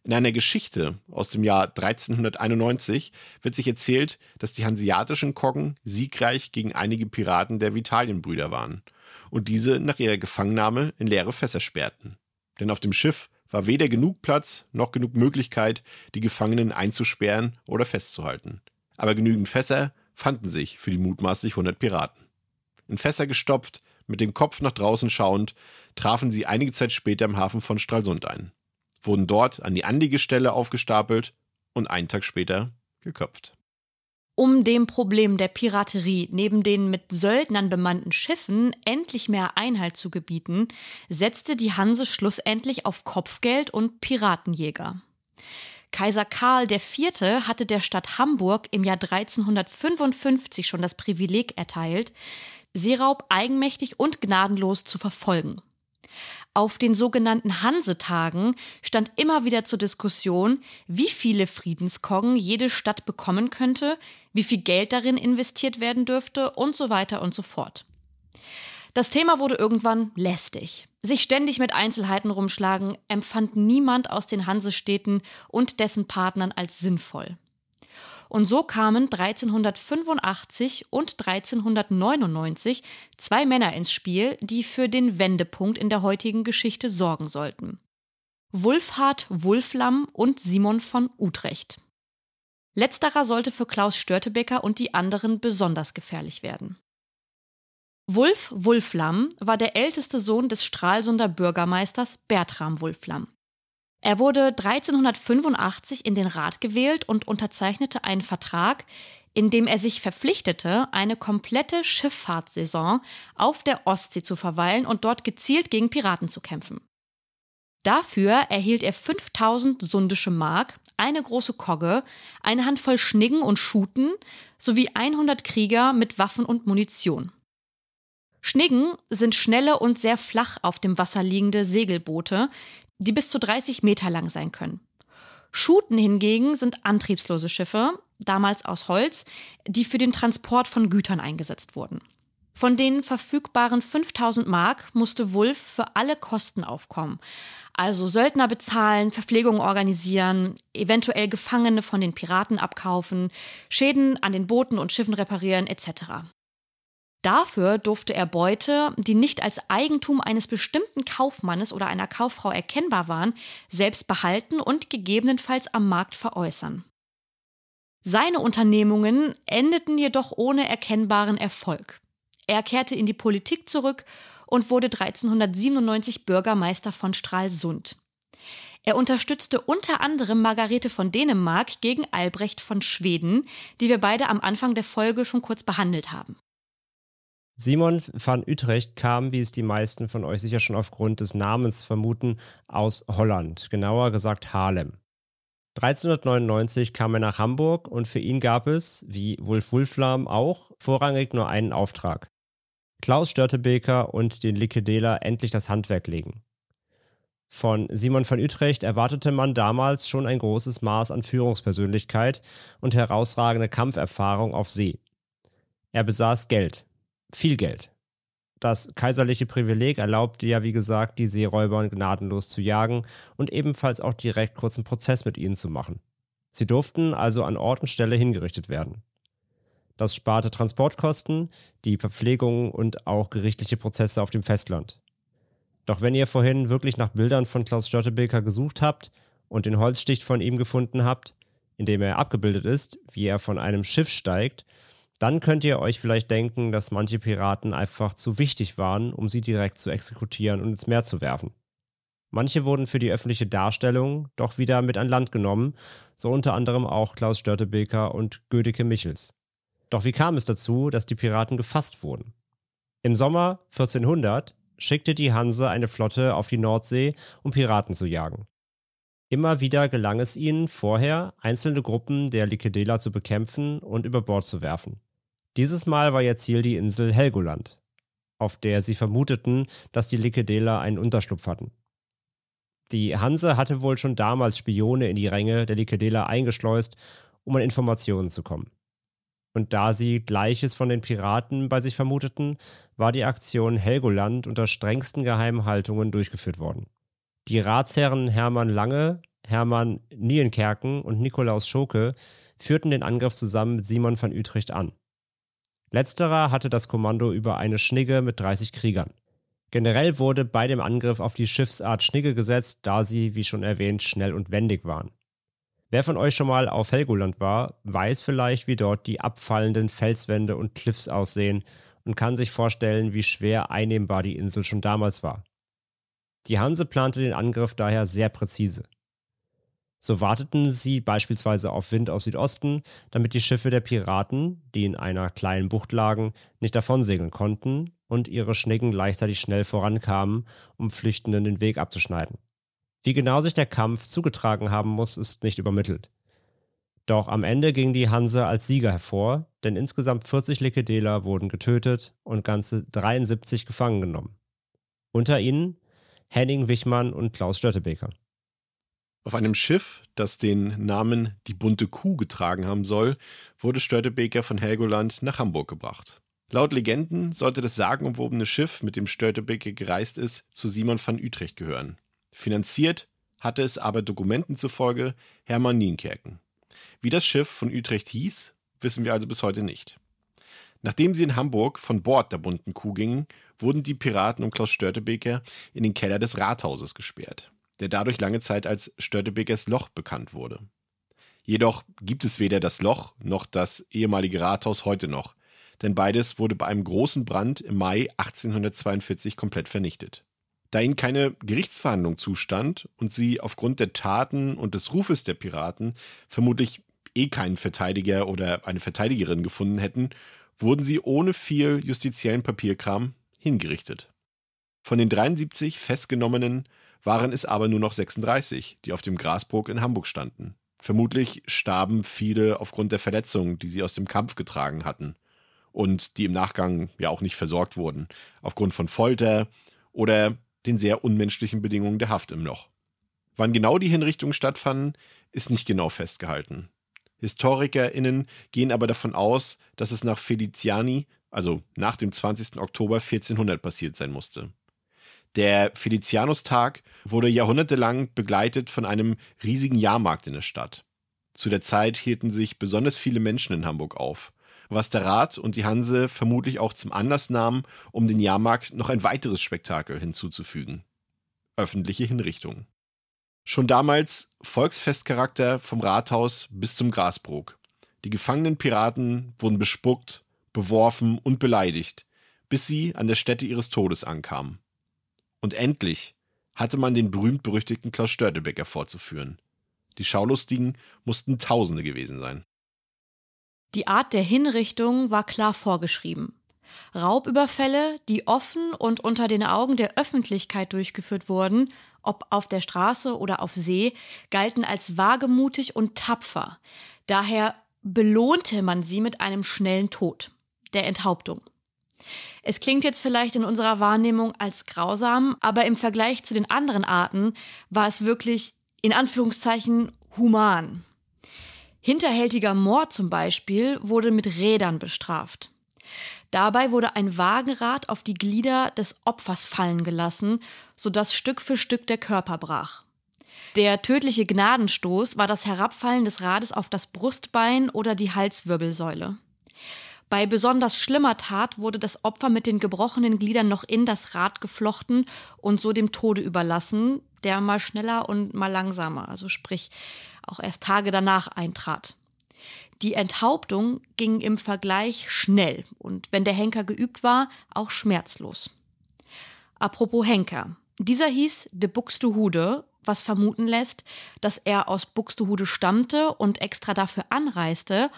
In einer Geschichte aus dem Jahr 1391 wird sich erzählt, dass die hanseatischen Koggen siegreich gegen einige Piraten der Vitalienbrüder waren und diese nach ihrer Gefangennahme in leere Fässer sperrten. Denn auf dem Schiff war weder genug Platz noch genug Möglichkeit, die Gefangenen einzusperren oder festzuhalten. Aber genügend Fässer fanden sich für die mutmaßlich 100 Piraten. In Fässer gestopft mit dem Kopf nach draußen schauend, trafen sie einige Zeit später im Hafen von Stralsund ein, wurden dort an die andige Stelle aufgestapelt und einen Tag später geköpft. Um dem Problem der Piraterie neben den mit Söldnern bemannten Schiffen endlich mehr Einhalt zu gebieten, setzte die Hanse schlussendlich auf Kopfgeld und Piratenjäger. Kaiser Karl IV. hatte der Stadt Hamburg im Jahr 1355 schon das Privileg erteilt, Seeraub eigenmächtig und gnadenlos zu verfolgen. Auf den sogenannten Hansetagen stand immer wieder zur Diskussion, wie viele Friedenskoggen jede Stadt bekommen könnte, wie viel Geld darin investiert werden dürfte und so weiter und so fort. Das Thema wurde irgendwann lästig. Sich ständig mit Einzelheiten rumschlagen empfand niemand aus den Hansestädten und dessen Partnern als sinnvoll. Und so kamen 1385 und 1399 zwei Männer ins Spiel, die für den Wendepunkt in der heutigen Geschichte sorgen sollten. Wulfhard Wulflamm und Simon von Utrecht. Letzterer sollte für Klaus Störtebeker und die anderen besonders gefährlich werden. Wulf Wulflamm war der älteste Sohn des Stralsunder Bürgermeisters Bertram Wulflamm. Er wurde 1385 in den Rat gewählt und unterzeichnete einen Vertrag, indem er sich verpflichtete, eine komplette Schifffahrtssaison auf der Ostsee zu verweilen und dort gezielt gegen Piraten zu kämpfen. Dafür erhielt er 5000 sundische Mark, eine große Kogge, eine Handvoll Schniggen und Schuten sowie 100 Krieger mit Waffen und Munition. Schniggen sind schnelle und sehr flach auf dem Wasser liegende Segelboote, die bis zu 30 Meter lang sein können. Schuten hingegen sind antriebslose Schiffe, damals aus Holz, die für den Transport von Gütern eingesetzt wurden. Von den verfügbaren 5000 Mark musste Wulf für alle Kosten aufkommen. Also Söldner bezahlen, Verpflegung organisieren, eventuell Gefangene von den Piraten abkaufen, Schäden an den Booten und Schiffen reparieren etc. Dafür durfte er Beute, die nicht als Eigentum eines bestimmten Kaufmannes oder einer Kauffrau erkennbar waren, selbst behalten und gegebenenfalls am Markt veräußern. Seine Unternehmungen endeten jedoch ohne erkennbaren Erfolg. Er kehrte in die Politik zurück und wurde 1397 Bürgermeister von Stralsund. Er unterstützte unter anderem Margarete von Dänemark gegen Albrecht von Schweden, die wir beide am Anfang der Folge schon kurz behandelt haben. Simon van Utrecht kam, wie es die meisten von euch sicher schon aufgrund des Namens vermuten, aus Holland, genauer gesagt Haarlem. 1399 kam er nach Hamburg und für ihn gab es, wie Wulf Wulflam auch, vorrangig nur einen Auftrag. Klaus Störtebeker und den Likedeler endlich das Handwerk legen. Von Simon von Utrecht erwartete man damals schon ein großes Maß an Führungspersönlichkeit und herausragende Kampferfahrung auf See. Er besaß Geld, viel Geld. Das kaiserliche Privileg erlaubte ja, wie gesagt, die Seeräuber gnadenlos zu jagen und ebenfalls auch direkt kurzen Prozess mit ihnen zu machen. Sie durften also an Ort und Stelle hingerichtet werden. Das sparte Transportkosten, die Verpflegung und auch gerichtliche Prozesse auf dem Festland. Doch wenn ihr vorhin wirklich nach Bildern von Klaus Störtebeker gesucht habt und den Holzstich von ihm gefunden habt, in dem er abgebildet ist, wie er von einem Schiff steigt, dann könnt ihr euch vielleicht denken, dass manche Piraten einfach zu wichtig waren, um sie direkt zu exekutieren und ins Meer zu werfen. Manche wurden für die öffentliche Darstellung doch wieder mit an Land genommen, so unter anderem auch Klaus Störtebeker und Gödeke Michels. Doch wie kam es dazu, dass die Piraten gefasst wurden? Im Sommer 1400 schickte die Hanse eine Flotte auf die Nordsee, um Piraten zu jagen. Immer wieder gelang es ihnen vorher, einzelne Gruppen der Likedela zu bekämpfen und über Bord zu werfen. Dieses Mal war ihr Ziel die Insel Helgoland, auf der sie vermuteten, dass die Likedela einen Unterschlupf hatten. Die Hanse hatte wohl schon damals Spione in die Ränge der Likedela eingeschleust, um an Informationen zu kommen. Und da sie Gleiches von den Piraten bei sich vermuteten, war die Aktion Helgoland unter strengsten Geheimhaltungen durchgeführt worden. Die Ratsherren Hermann Lange, Hermann Nienkerken und Nikolaus Schoke führten den Angriff zusammen mit Simon von Utrecht an. Letzterer hatte das Kommando über eine Schnigge mit 30 Kriegern. Generell wurde bei dem Angriff auf die Schiffsart Schnigge gesetzt, da sie, wie schon erwähnt, schnell und wendig waren. Wer von euch schon mal auf Helgoland war, weiß vielleicht, wie dort die abfallenden Felswände und Cliffs aussehen und kann sich vorstellen, wie schwer einnehmbar die Insel schon damals war. Die Hanse plante den Angriff daher sehr präzise. So warteten sie beispielsweise auf Wind aus Südosten, damit die Schiffe der Piraten, die in einer kleinen Bucht lagen, nicht davonsegeln konnten und ihre Schnecken gleichzeitig schnell vorankamen, um Flüchtenden den Weg abzuschneiden. Wie genau sich der Kampf zugetragen haben muss, ist nicht übermittelt. Doch am Ende ging die Hanse als Sieger hervor, denn insgesamt 40 Likedeler wurden getötet und ganze 73 gefangen genommen. Unter ihnen Henning Wichmann und Klaus Störtebeker. Auf einem Schiff, das den Namen Die bunte Kuh getragen haben soll, wurde Störtebeker von Helgoland nach Hamburg gebracht. Laut Legenden sollte das sagenumwobene Schiff, mit dem Störtebeker gereist ist, zu Simon van Utrecht gehören. Finanziert hatte es aber Dokumenten zufolge Hermann Nienkerken. Wie das Schiff von Utrecht hieß, wissen wir also bis heute nicht. Nachdem sie in Hamburg von Bord der bunten Kuh gingen, wurden die Piraten um Klaus Störtebeker in den Keller des Rathauses gesperrt der dadurch lange Zeit als Störtebekers Loch bekannt wurde. Jedoch gibt es weder das Loch noch das ehemalige Rathaus heute noch, denn beides wurde bei einem großen Brand im Mai 1842 komplett vernichtet. Da ihnen keine Gerichtsverhandlung zustand und sie aufgrund der Taten und des Rufes der Piraten vermutlich eh keinen Verteidiger oder eine Verteidigerin gefunden hätten, wurden sie ohne viel justiziellen Papierkram hingerichtet. Von den 73 Festgenommenen waren es aber nur noch 36, die auf dem Grasburg in Hamburg standen. Vermutlich starben viele aufgrund der Verletzungen, die sie aus dem Kampf getragen hatten und die im Nachgang ja auch nicht versorgt wurden, aufgrund von Folter oder den sehr unmenschlichen Bedingungen der Haft im Loch. Wann genau die Hinrichtungen stattfanden, ist nicht genau festgehalten. HistorikerInnen gehen aber davon aus, dass es nach Feliciani, also nach dem 20. Oktober 1400 passiert sein musste. Der Felicianustag wurde jahrhundertelang begleitet von einem riesigen Jahrmarkt in der Stadt. Zu der Zeit hielten sich besonders viele Menschen in Hamburg auf, was der Rat und die Hanse vermutlich auch zum Anlass nahmen, um den Jahrmarkt noch ein weiteres Spektakel hinzuzufügen. Öffentliche Hinrichtungen. Schon damals Volksfestcharakter vom Rathaus bis zum Grasbrook. Die gefangenen Piraten wurden bespuckt, beworfen und beleidigt, bis sie an der Stätte ihres Todes ankamen. Und endlich hatte man den berühmt-berüchtigten Klaus Störtebecker vorzuführen. Die Schaulustigen mussten Tausende gewesen sein. Die Art der Hinrichtung war klar vorgeschrieben. Raubüberfälle, die offen und unter den Augen der Öffentlichkeit durchgeführt wurden, ob auf der Straße oder auf See, galten als wagemutig und tapfer. Daher belohnte man sie mit einem schnellen Tod, der Enthauptung. Es klingt jetzt vielleicht in unserer Wahrnehmung als grausam, aber im Vergleich zu den anderen Arten war es wirklich in Anführungszeichen human. Hinterhältiger Mord zum Beispiel wurde mit Rädern bestraft. Dabei wurde ein Wagenrad auf die Glieder des Opfers fallen gelassen, sodass Stück für Stück der Körper brach. Der tödliche Gnadenstoß war das Herabfallen des Rades auf das Brustbein oder die Halswirbelsäule. Bei besonders schlimmer Tat wurde das Opfer mit den gebrochenen Gliedern noch in das Rad geflochten und so dem Tode überlassen, der mal schneller und mal langsamer, also sprich auch erst Tage danach eintrat. Die Enthauptung ging im Vergleich schnell und wenn der Henker geübt war, auch schmerzlos. Apropos Henker. Dieser hieß de Buxtehude, was vermuten lässt, dass er aus Buxtehude stammte und extra dafür anreiste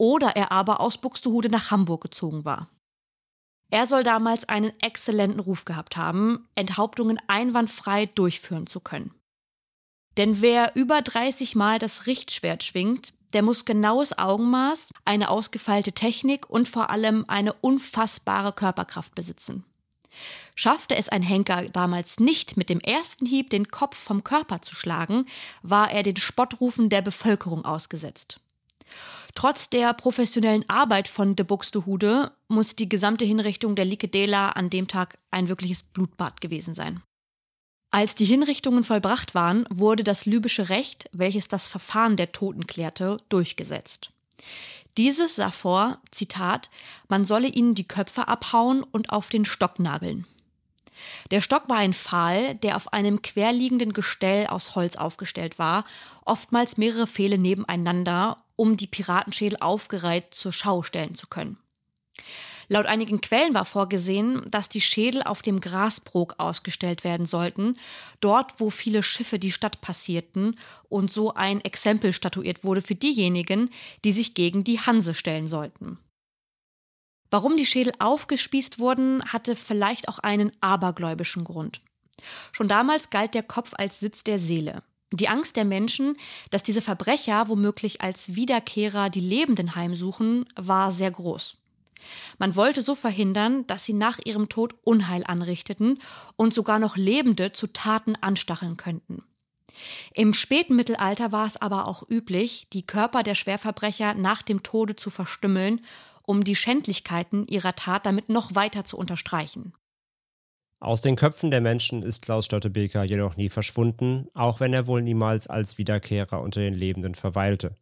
oder er aber aus Buxtehude nach Hamburg gezogen war. Er soll damals einen exzellenten Ruf gehabt haben, Enthauptungen einwandfrei durchführen zu können. Denn wer über 30 Mal das Richtschwert schwingt, der muss genaues Augenmaß, eine ausgefeilte Technik und vor allem eine unfassbare Körperkraft besitzen. Schaffte es ein Henker damals nicht, mit dem ersten Hieb den Kopf vom Körper zu schlagen, war er den Spottrufen der Bevölkerung ausgesetzt. Trotz der professionellen Arbeit von de Buxtehude muss die gesamte Hinrichtung der Likedela an dem Tag ein wirkliches Blutbad gewesen sein. Als die Hinrichtungen vollbracht waren, wurde das libysche Recht, welches das Verfahren der Toten klärte, durchgesetzt. Dieses sah vor, Zitat, man solle ihnen die Köpfe abhauen und auf den Stock nageln. Der Stock war ein Pfahl, der auf einem querliegenden Gestell aus Holz aufgestellt war, oftmals mehrere Pfähle nebeneinander, um die Piratenschädel aufgereiht zur Schau stellen zu können. Laut einigen Quellen war vorgesehen, dass die Schädel auf dem Grasbrook ausgestellt werden sollten, dort wo viele Schiffe die Stadt passierten und so ein Exempel statuiert wurde für diejenigen, die sich gegen die Hanse stellen sollten. Warum die Schädel aufgespießt wurden, hatte vielleicht auch einen abergläubischen Grund. Schon damals galt der Kopf als Sitz der Seele. Die Angst der Menschen, dass diese Verbrecher womöglich als Wiederkehrer die Lebenden heimsuchen, war sehr groß. Man wollte so verhindern, dass sie nach ihrem Tod Unheil anrichteten und sogar noch Lebende zu Taten anstacheln könnten. Im späten Mittelalter war es aber auch üblich, die Körper der Schwerverbrecher nach dem Tode zu verstümmeln, um die Schändlichkeiten ihrer Tat damit noch weiter zu unterstreichen. Aus den Köpfen der Menschen ist Klaus Störtebeker jedoch nie verschwunden, auch wenn er wohl niemals als Wiederkehrer unter den Lebenden verweilte.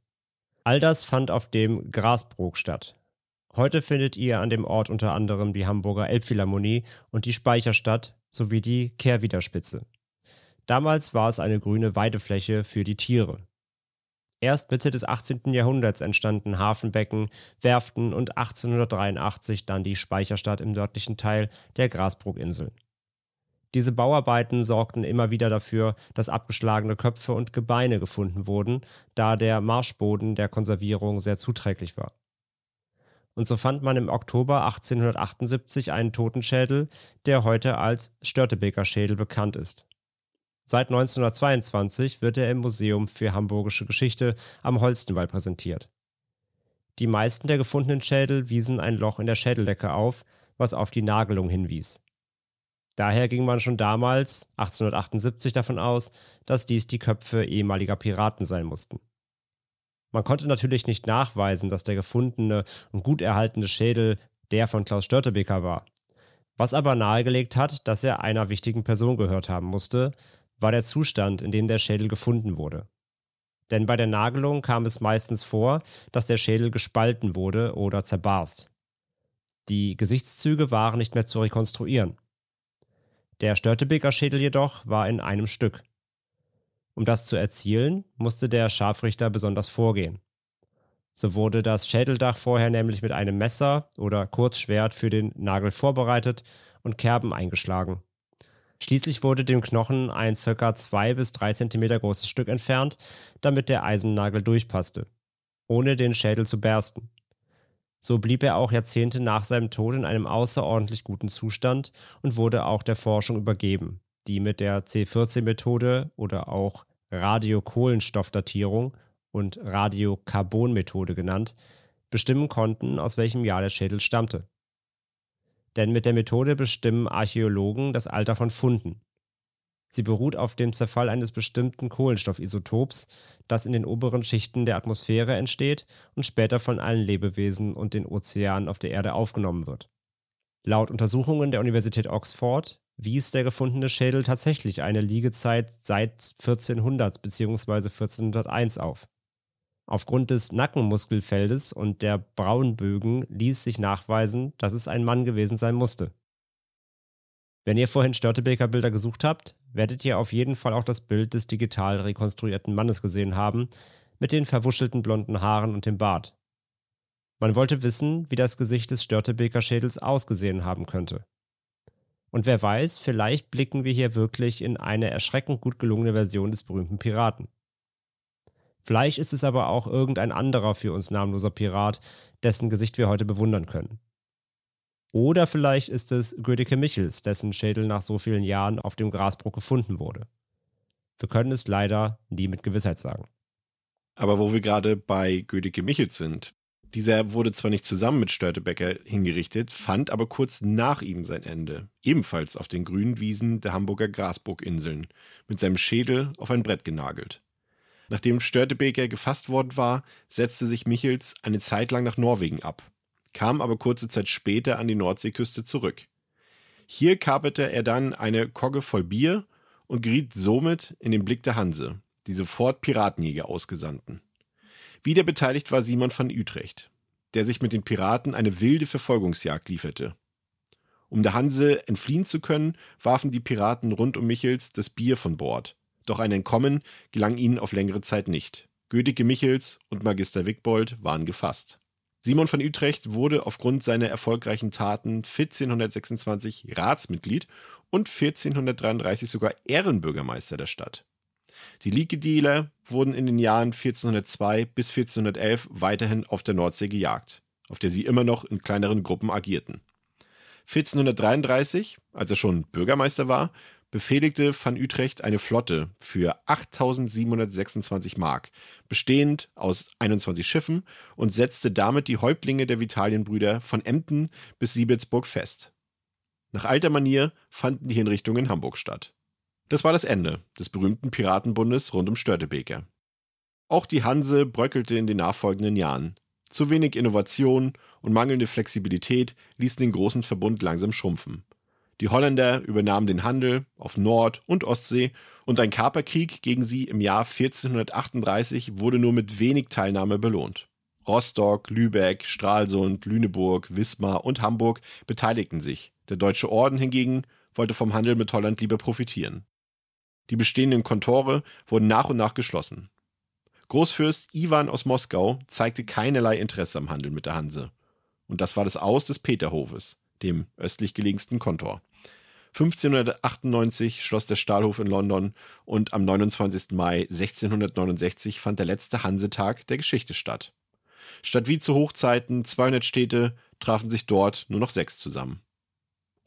All das fand auf dem Grasbrook statt, Heute findet ihr an dem Ort unter anderem die Hamburger Elbphilharmonie und die Speicherstadt sowie die Kehrwiederspitze. Damals war es eine grüne Weidefläche für die Tiere. Erst Mitte des 18. Jahrhunderts entstanden Hafenbecken, Werften und 1883 dann die Speicherstadt im nördlichen Teil der Grasbruckinsel. Diese Bauarbeiten sorgten immer wieder dafür, dass abgeschlagene Köpfe und Gebeine gefunden wurden, da der Marschboden der Konservierung sehr zuträglich war. Und so fand man im Oktober 1878 einen Totenschädel, der heute als Störtebeker Schädel bekannt ist. Seit 1922 wird er im Museum für Hamburgische Geschichte am Holstenwall präsentiert. Die meisten der gefundenen Schädel wiesen ein Loch in der Schädeldecke auf, was auf die Nagelung hinwies. Daher ging man schon damals, 1878, davon aus, dass dies die Köpfe ehemaliger Piraten sein mussten. Man konnte natürlich nicht nachweisen, dass der gefundene und gut erhaltene Schädel der von Klaus Störtebeker war. Was aber nahegelegt hat, dass er einer wichtigen Person gehört haben musste, war der Zustand, in dem der Schädel gefunden wurde. Denn bei der Nagelung kam es meistens vor, dass der Schädel gespalten wurde oder zerbarst. Die Gesichtszüge waren nicht mehr zu rekonstruieren. Der Störtebeker Schädel jedoch war in einem Stück. Um das zu erzielen, musste der Scharfrichter besonders vorgehen. So wurde das Schädeldach vorher nämlich mit einem Messer oder Kurzschwert für den Nagel vorbereitet und Kerben eingeschlagen. Schließlich wurde dem Knochen ein ca. 2 bis 3 cm großes Stück entfernt, damit der Eisennagel durchpasste, ohne den Schädel zu bersten. So blieb er auch Jahrzehnte nach seinem Tod in einem außerordentlich guten Zustand und wurde auch der Forschung übergeben, die mit der C14-Methode oder auch Radiokohlenstoffdatierung und Radiokarbonmethode genannt, bestimmen konnten, aus welchem Jahr der Schädel stammte. Denn mit der Methode bestimmen Archäologen das Alter von Funden. Sie beruht auf dem Zerfall eines bestimmten Kohlenstoffisotops, das in den oberen Schichten der Atmosphäre entsteht und später von allen Lebewesen und den Ozeanen auf der Erde aufgenommen wird. Laut Untersuchungen der Universität Oxford wies der gefundene Schädel tatsächlich eine Liegezeit seit 1400 bzw. 1401 auf. Aufgrund des Nackenmuskelfeldes und der Braunbögen ließ sich nachweisen, dass es ein Mann gewesen sein musste. Wenn ihr vorhin Störtebeker Bilder gesucht habt, werdet ihr auf jeden Fall auch das Bild des digital rekonstruierten Mannes gesehen haben, mit den verwuschelten blonden Haaren und dem Bart. Man wollte wissen, wie das Gesicht des Störtebeker Schädels ausgesehen haben könnte. Und wer weiß, vielleicht blicken wir hier wirklich in eine erschreckend gut gelungene Version des berühmten Piraten. Vielleicht ist es aber auch irgendein anderer für uns namenloser Pirat, dessen Gesicht wir heute bewundern können. Oder vielleicht ist es Gödeke Michels, dessen Schädel nach so vielen Jahren auf dem Grasbruch gefunden wurde. Wir können es leider nie mit Gewissheit sagen. Aber wo wir gerade bei Gödeke Michels sind, dieser wurde zwar nicht zusammen mit Störtebecker hingerichtet, fand aber kurz nach ihm sein Ende, ebenfalls auf den grünen Wiesen der Hamburger Grasburginseln, mit seinem Schädel auf ein Brett genagelt. Nachdem Störtebeker gefasst worden war, setzte sich Michels eine Zeit lang nach Norwegen ab, kam aber kurze Zeit später an die Nordseeküste zurück. Hier kaperte er dann eine Kogge voll Bier und geriet somit in den Blick der Hanse, die sofort Piratenjäger ausgesandten. Wieder beteiligt war Simon van Utrecht, der sich mit den Piraten eine wilde Verfolgungsjagd lieferte. Um der Hanse entfliehen zu können, warfen die Piraten rund um Michels das Bier von Bord. Doch ein Entkommen gelang ihnen auf längere Zeit nicht. Gödicke Michels und Magister Wigbold waren gefasst. Simon von Utrecht wurde aufgrund seiner erfolgreichen Taten 1426 Ratsmitglied und 1433 sogar Ehrenbürgermeister der Stadt. Die Liegedieler wurden in den Jahren 1402 bis 1411 weiterhin auf der Nordsee gejagt, auf der sie immer noch in kleineren Gruppen agierten. 1433, als er schon Bürgermeister war, befehligte van Utrecht eine Flotte für 8726 Mark, bestehend aus 21 Schiffen, und setzte damit die Häuptlinge der Vitalienbrüder von Emden bis Siebelsburg fest. Nach alter Manier fanden die Hinrichtungen in Hamburg statt. Das war das Ende des berühmten Piratenbundes rund um Störtebeker. Auch die Hanse bröckelte in den nachfolgenden Jahren. Zu wenig Innovation und mangelnde Flexibilität ließen den großen Verbund langsam schrumpfen. Die Holländer übernahmen den Handel auf Nord- und Ostsee und ein Kaperkrieg gegen sie im Jahr 1438 wurde nur mit wenig Teilnahme belohnt. Rostock, Lübeck, Stralsund, Lüneburg, Wismar und Hamburg beteiligten sich. Der Deutsche Orden hingegen wollte vom Handel mit Holland lieber profitieren. Die bestehenden Kontore wurden nach und nach geschlossen. Großfürst Iwan aus Moskau zeigte keinerlei Interesse am Handel mit der Hanse. Und das war das Aus des Peterhofes, dem östlich gelegensten Kontor. 1598 schloss der Stahlhof in London und am 29. Mai 1669 fand der letzte Hansetag der Geschichte statt. Statt wie zu Hochzeiten 200 Städte trafen sich dort nur noch sechs zusammen.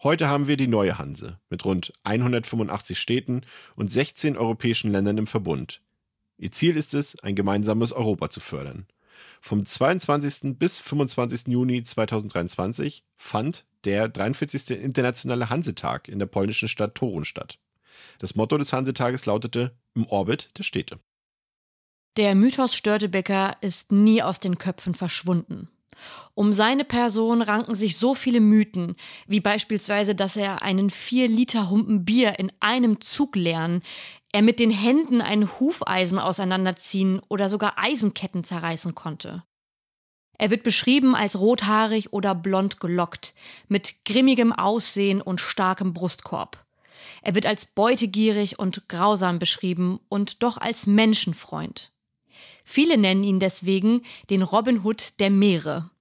Heute haben wir die neue Hanse mit rund 185 Städten und 16 europäischen Ländern im Verbund. Ihr Ziel ist es, ein gemeinsames Europa zu fördern. Vom 22. bis 25. Juni 2023 fand der 43. Internationale Hansetag in der polnischen Stadt Torun statt. Das Motto des Hansetages lautete Im Orbit der Städte. Der Mythos Störtebeker ist nie aus den Köpfen verschwunden. Um seine Person ranken sich so viele Mythen, wie beispielsweise, dass er einen vier Liter Humpen Bier in einem Zug leeren, er mit den Händen ein Hufeisen auseinanderziehen oder sogar Eisenketten zerreißen konnte. Er wird beschrieben als rothaarig oder blond gelockt, mit grimmigem Aussehen und starkem Brustkorb. Er wird als beutegierig und grausam beschrieben und doch als Menschenfreund. Viele nennen ihn deswegen den Robin Hood der Meere,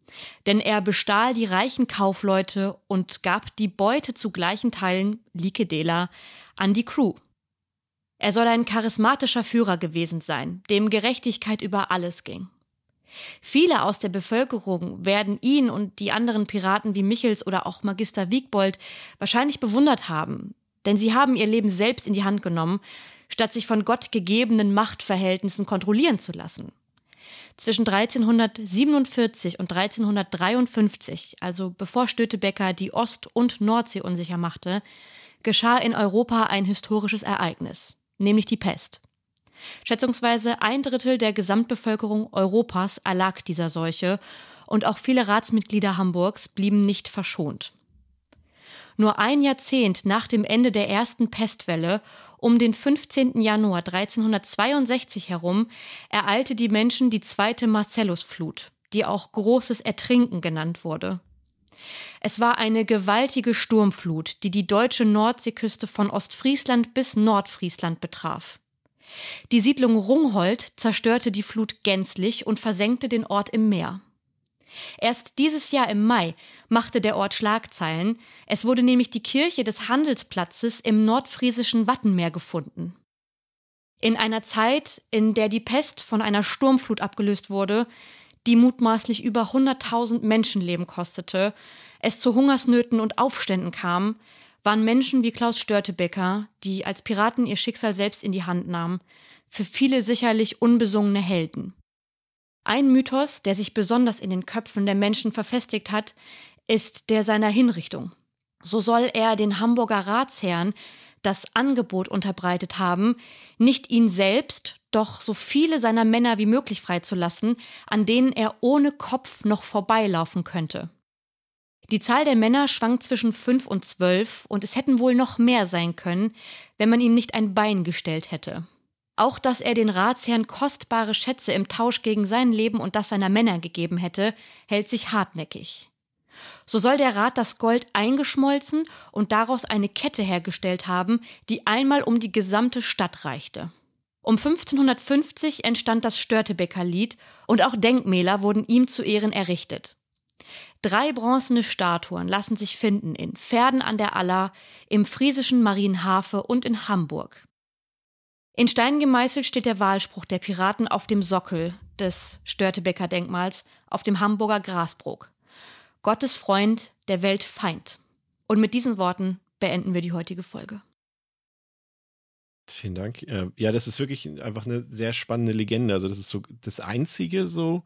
denn er bestahl die reichen Kaufleute und gab die Beute zu gleichen Teilen, Likedela, an die Crew. Er soll ein charismatischer Führer gewesen sein, dem Gerechtigkeit über alles ging. Viele aus der Bevölkerung werden ihn und die anderen Piraten wie Michels oder auch Magister Wiegbold wahrscheinlich bewundert haben, denn sie haben ihr Leben selbst in die Hand genommen, statt sich von Gott gegebenen Machtverhältnissen kontrollieren zu lassen. Zwischen 1347 und 1353, also bevor Stötebecker die Ost- und Nordsee unsicher machte, geschah in Europa ein historisches Ereignis, nämlich die Pest. Schätzungsweise ein Drittel der Gesamtbevölkerung Europas erlag dieser Seuche und auch viele Ratsmitglieder Hamburgs blieben nicht verschont. Nur ein Jahrzehnt nach dem Ende der ersten Pestwelle, um den 15. Januar 1362 herum, ereilte die Menschen die zweite Marcellusflut, die auch großes Ertrinken genannt wurde. Es war eine gewaltige Sturmflut, die die deutsche Nordseeküste von Ostfriesland bis Nordfriesland betraf. Die Siedlung Rungholt zerstörte die Flut gänzlich und versenkte den Ort im Meer. Erst dieses Jahr im Mai machte der Ort Schlagzeilen. Es wurde nämlich die Kirche des Handelsplatzes im nordfriesischen Wattenmeer gefunden. In einer Zeit, in der die Pest von einer Sturmflut abgelöst wurde, die mutmaßlich über 100.000 Menschenleben kostete, es zu Hungersnöten und Aufständen kam, waren Menschen wie Klaus Störtebecker, die als Piraten ihr Schicksal selbst in die Hand nahmen, für viele sicherlich unbesungene Helden. Ein Mythos, der sich besonders in den Köpfen der Menschen verfestigt hat, ist der seiner Hinrichtung. So soll er den Hamburger Ratsherren das Angebot unterbreitet haben, nicht ihn selbst, doch so viele seiner Männer wie möglich freizulassen, an denen er ohne Kopf noch vorbeilaufen könnte. Die Zahl der Männer schwankt zwischen fünf und zwölf, und es hätten wohl noch mehr sein können, wenn man ihm nicht ein Bein gestellt hätte. Auch dass er den Ratsherren kostbare Schätze im Tausch gegen sein Leben und das seiner Männer gegeben hätte, hält sich hartnäckig. So soll der Rat das Gold eingeschmolzen und daraus eine Kette hergestellt haben, die einmal um die gesamte Stadt reichte. Um 1550 entstand das Störtebeker Lied und auch Denkmäler wurden ihm zu Ehren errichtet. Drei bronzene Statuen lassen sich finden in Pferden an der Aller, im friesischen Marienhafe und in Hamburg. In Stein gemeißelt steht der Wahlspruch der Piraten auf dem Sockel des Störtebecker Denkmals auf dem Hamburger Grasbrook. Gottes Freund, der Welt Feind. Und mit diesen Worten beenden wir die heutige Folge. Vielen Dank. Äh, ja, das ist wirklich einfach eine sehr spannende Legende. Also, das ist so das einzige so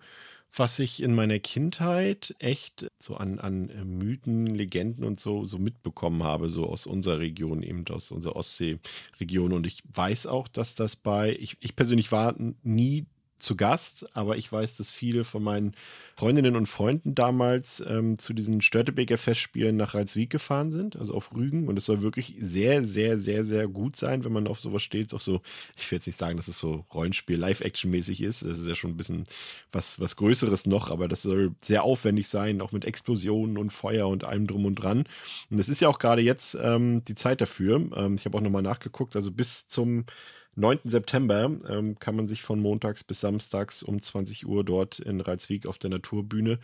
was ich in meiner Kindheit echt so an, an äh, Mythen, Legenden und so, so mitbekommen habe, so aus unserer Region, eben aus unserer Ostseeregion. Und ich weiß auch, dass das bei, ich, ich persönlich war nie zu Gast, aber ich weiß, dass viele von meinen Freundinnen und Freunden damals ähm, zu diesen Störtebeker Festspielen nach Ralswiek gefahren sind, also auf Rügen. Und es soll wirklich sehr, sehr, sehr, sehr gut sein, wenn man auf sowas steht. Auf so, ich will jetzt nicht sagen, dass es so Rollenspiel, Live-Action-mäßig ist. Das ist ja schon ein bisschen was, was Größeres noch, aber das soll sehr aufwendig sein, auch mit Explosionen und Feuer und allem drum und dran. Und es ist ja auch gerade jetzt ähm, die Zeit dafür. Ähm, ich habe auch nochmal nachgeguckt, also bis zum 9. September ähm, kann man sich von montags bis samstags um 20 Uhr dort in Reizweg auf der Naturbühne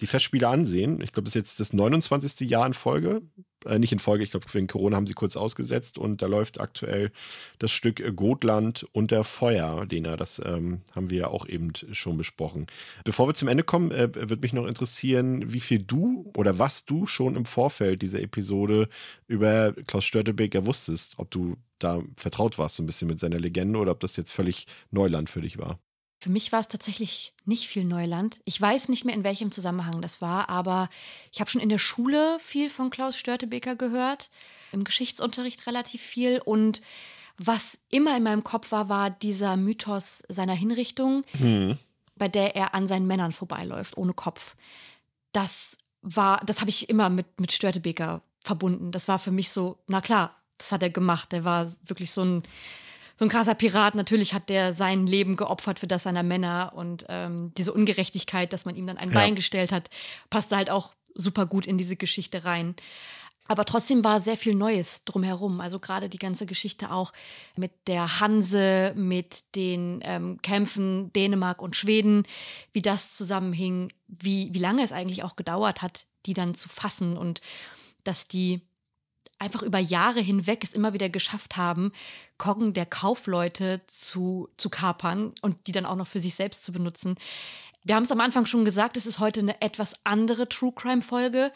die Festspiele ansehen. Ich glaube, das ist jetzt das 29. Jahr in Folge. Äh, nicht in Folge, ich glaube, wegen Corona haben sie kurz ausgesetzt und da läuft aktuell das Stück Gotland unter Feuer, Dena. Das ähm, haben wir ja auch eben schon besprochen. Bevor wir zum Ende kommen, äh, würde mich noch interessieren, wie viel du oder was du schon im Vorfeld dieser Episode über Klaus Störtebeker wusstest. Ob du da vertraut warst, so ein bisschen mit seiner Legende oder ob das jetzt völlig Neuland für dich war. Für mich war es tatsächlich nicht viel Neuland. Ich weiß nicht mehr, in welchem Zusammenhang das war, aber ich habe schon in der Schule viel von Klaus Störtebeker gehört, im Geschichtsunterricht relativ viel und was immer in meinem Kopf war, war dieser Mythos seiner Hinrichtung, hm. bei der er an seinen Männern vorbeiläuft, ohne Kopf. Das war, das habe ich immer mit, mit Störtebeker verbunden. Das war für mich so, na klar, das hat er gemacht. Der war wirklich so ein so ein krasser Pirat. Natürlich hat der sein Leben geopfert für das seiner Männer und ähm, diese Ungerechtigkeit, dass man ihm dann ein ja. Bein gestellt hat, passte halt auch super gut in diese Geschichte rein. Aber trotzdem war sehr viel Neues drumherum. Also gerade die ganze Geschichte auch mit der Hanse, mit den ähm, Kämpfen Dänemark und Schweden, wie das zusammenhing, wie, wie lange es eigentlich auch gedauert hat, die dann zu fassen und dass die einfach über Jahre hinweg es immer wieder geschafft haben, Koggen der Kaufleute zu, zu kapern und die dann auch noch für sich selbst zu benutzen. Wir haben es am Anfang schon gesagt, es ist heute eine etwas andere True Crime Folge.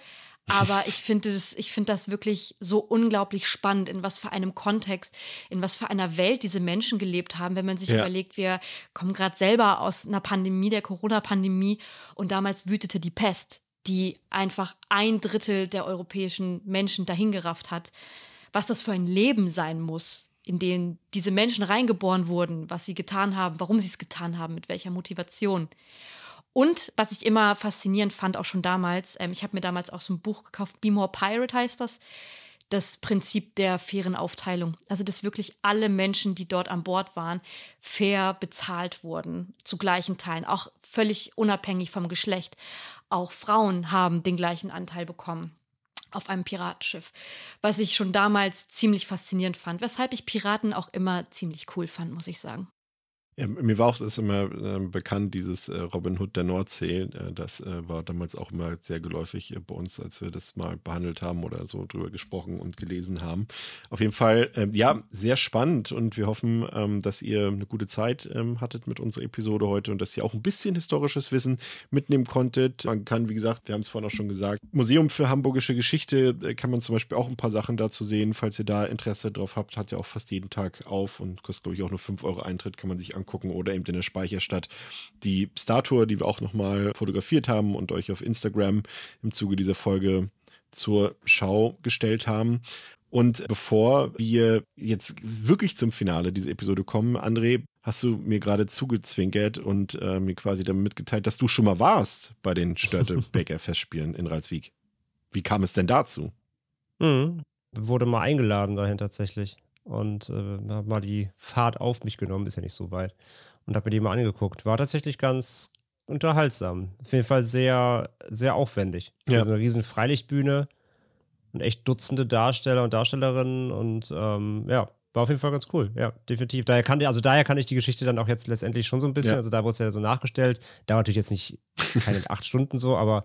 Aber ich finde das, ich finde das wirklich so unglaublich spannend, in was für einem Kontext, in was für einer Welt diese Menschen gelebt haben, wenn man sich ja. überlegt, wir kommen gerade selber aus einer Pandemie, der Corona-Pandemie, und damals wütete die Pest die einfach ein Drittel der europäischen Menschen dahingerafft hat, was das für ein Leben sein muss, in dem diese Menschen reingeboren wurden, was sie getan haben, warum sie es getan haben, mit welcher Motivation. Und was ich immer faszinierend fand, auch schon damals, ähm, ich habe mir damals auch so ein Buch gekauft, Be More Pirate heißt das, das Prinzip der fairen Aufteilung. Also, dass wirklich alle Menschen, die dort an Bord waren, fair bezahlt wurden, zu gleichen Teilen, auch völlig unabhängig vom Geschlecht. Auch Frauen haben den gleichen Anteil bekommen auf einem Piratenschiff, was ich schon damals ziemlich faszinierend fand, weshalb ich Piraten auch immer ziemlich cool fand, muss ich sagen. Ja, mir war auch das immer äh, bekannt, dieses äh, Robin Hood der Nordsee. Äh, das äh, war damals auch immer sehr geläufig äh, bei uns, als wir das mal behandelt haben oder so drüber gesprochen und gelesen haben. Auf jeden Fall, ähm, ja, sehr spannend und wir hoffen, ähm, dass ihr eine gute Zeit ähm, hattet mit unserer Episode heute und dass ihr auch ein bisschen historisches Wissen mitnehmen konntet. Man kann, wie gesagt, wir haben es vorhin auch schon gesagt, Museum für Hamburgische Geschichte äh, kann man zum Beispiel auch ein paar Sachen dazu sehen. Falls ihr da Interesse drauf habt, hat ja auch fast jeden Tag auf und kostet, glaube ich, auch nur 5 Euro Eintritt, kann man sich angucken angucken oder eben in der Speicherstadt die Statue, die wir auch nochmal fotografiert haben und euch auf Instagram im Zuge dieser Folge zur Schau gestellt haben. Und bevor wir jetzt wirklich zum Finale dieser Episode kommen, André, hast du mir gerade zugezwinkert und äh, mir quasi damit mitgeteilt, dass du schon mal warst bei den Störtebeker-Festspielen in Ralswiek. Wie kam es denn dazu? Mhm. Wurde mal eingeladen dahin tatsächlich und äh, habe mal die Fahrt auf mich genommen, ist ja nicht so weit. Und habe mir die mal angeguckt. War tatsächlich ganz unterhaltsam. Auf jeden Fall sehr, sehr aufwendig. Ja. ist eine riesen Freilichtbühne und echt Dutzende Darsteller und Darstellerinnen und ähm, ja, war auf jeden Fall ganz cool. Ja, definitiv. Daher kann, also daher kann ich die Geschichte dann auch jetzt letztendlich schon so ein bisschen, ja. also da wurde es ja so nachgestellt. Dauert natürlich jetzt nicht keine acht Stunden so, aber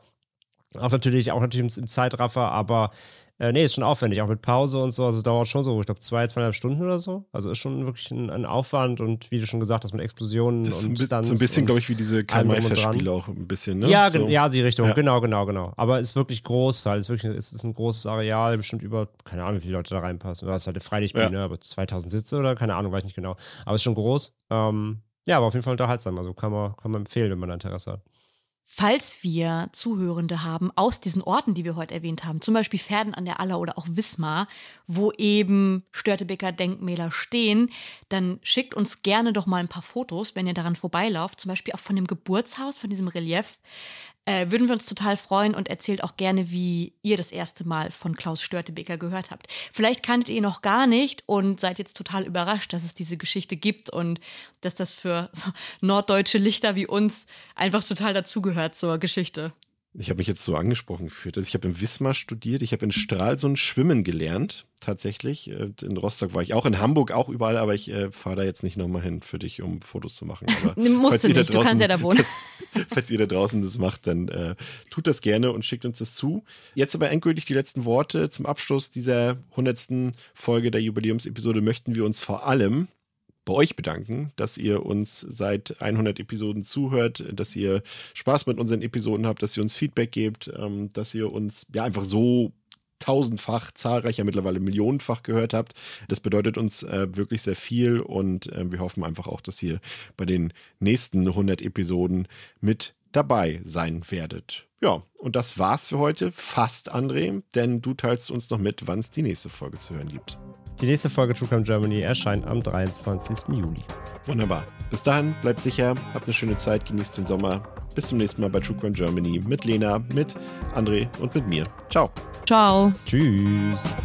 auch natürlich, auch natürlich im, Zeitraffer, aber äh, nee, ist schon aufwendig, auch mit Pause und so. Also dauert schon so, ich glaube, zwei, zweieinhalb Stunden oder so. Also ist schon wirklich ein, ein Aufwand und wie du schon gesagt hast, mit Explosionen das und Stunts. So ein bisschen, glaube ich, wie diese Karl-May-Festspiele auch ein bisschen, ne? Ja, so. ja, die Richtung, ja. genau, genau, genau. Aber ist wirklich groß halt. Ist wirklich, ist, ist ein großes Areal, bestimmt über, keine Ahnung, wie viele Leute da reinpassen. Das ist halt eine Freilichtbühne, ja. aber 2000 Sitze oder keine Ahnung, weiß ich nicht genau. Aber ist schon groß. Ähm, ja, aber auf jeden Fall unterhaltsam. Also kann man, kann man empfehlen, wenn man da Interesse hat. Falls wir Zuhörende haben aus diesen Orten, die wir heute erwähnt haben, zum Beispiel Pferden an der Aller oder auch Wismar, wo eben Störtebeker Denkmäler stehen, dann schickt uns gerne doch mal ein paar Fotos, wenn ihr daran vorbeilauft, zum Beispiel auch von dem Geburtshaus, von diesem Relief äh, würden wir uns total freuen und erzählt auch gerne, wie ihr das erste Mal von Klaus Störtebeker gehört habt. Vielleicht kanntet ihr ihn noch gar nicht und seid jetzt total überrascht, dass es diese Geschichte gibt und dass das für so norddeutsche Lichter wie uns einfach total dazugehört zur Geschichte. Ich habe mich jetzt so angesprochen gefühlt. Also ich habe in Wismar studiert, ich habe in Stralsund schwimmen gelernt, tatsächlich. Äh, in Rostock war ich auch, in Hamburg auch überall, aber ich äh, fahre da jetzt nicht nochmal hin für dich, um Fotos zu machen. Aber Musst du nicht, draußen, du kannst ja da wohnen. Das, falls ihr da draußen das macht, dann äh, tut das gerne und schickt uns das zu. Jetzt aber endgültig die letzten Worte zum Abschluss dieser 100. Folge der Jubiläumsepisode möchten wir uns vor allem bei euch bedanken, dass ihr uns seit 100 Episoden zuhört, dass ihr Spaß mit unseren Episoden habt, dass ihr uns Feedback gebt, ähm, dass ihr uns ja einfach so tausendfach, zahlreicher, mittlerweile millionenfach gehört habt. Das bedeutet uns äh, wirklich sehr viel und äh, wir hoffen einfach auch, dass ihr bei den nächsten 100 Episoden mit dabei sein werdet. Ja, und das war's für heute. Fast, André, denn du teilst uns noch mit, wann es die nächste Folge zu hören gibt. Die nächste Folge True Crime Germany erscheint am 23. Juli. Wunderbar. Bis dahin, bleibt sicher, habt eine schöne Zeit, genießt den Sommer. Bis zum nächsten Mal bei True Crime Germany mit Lena, mit André und mit mir. Ciao. Ciao. Tschüss.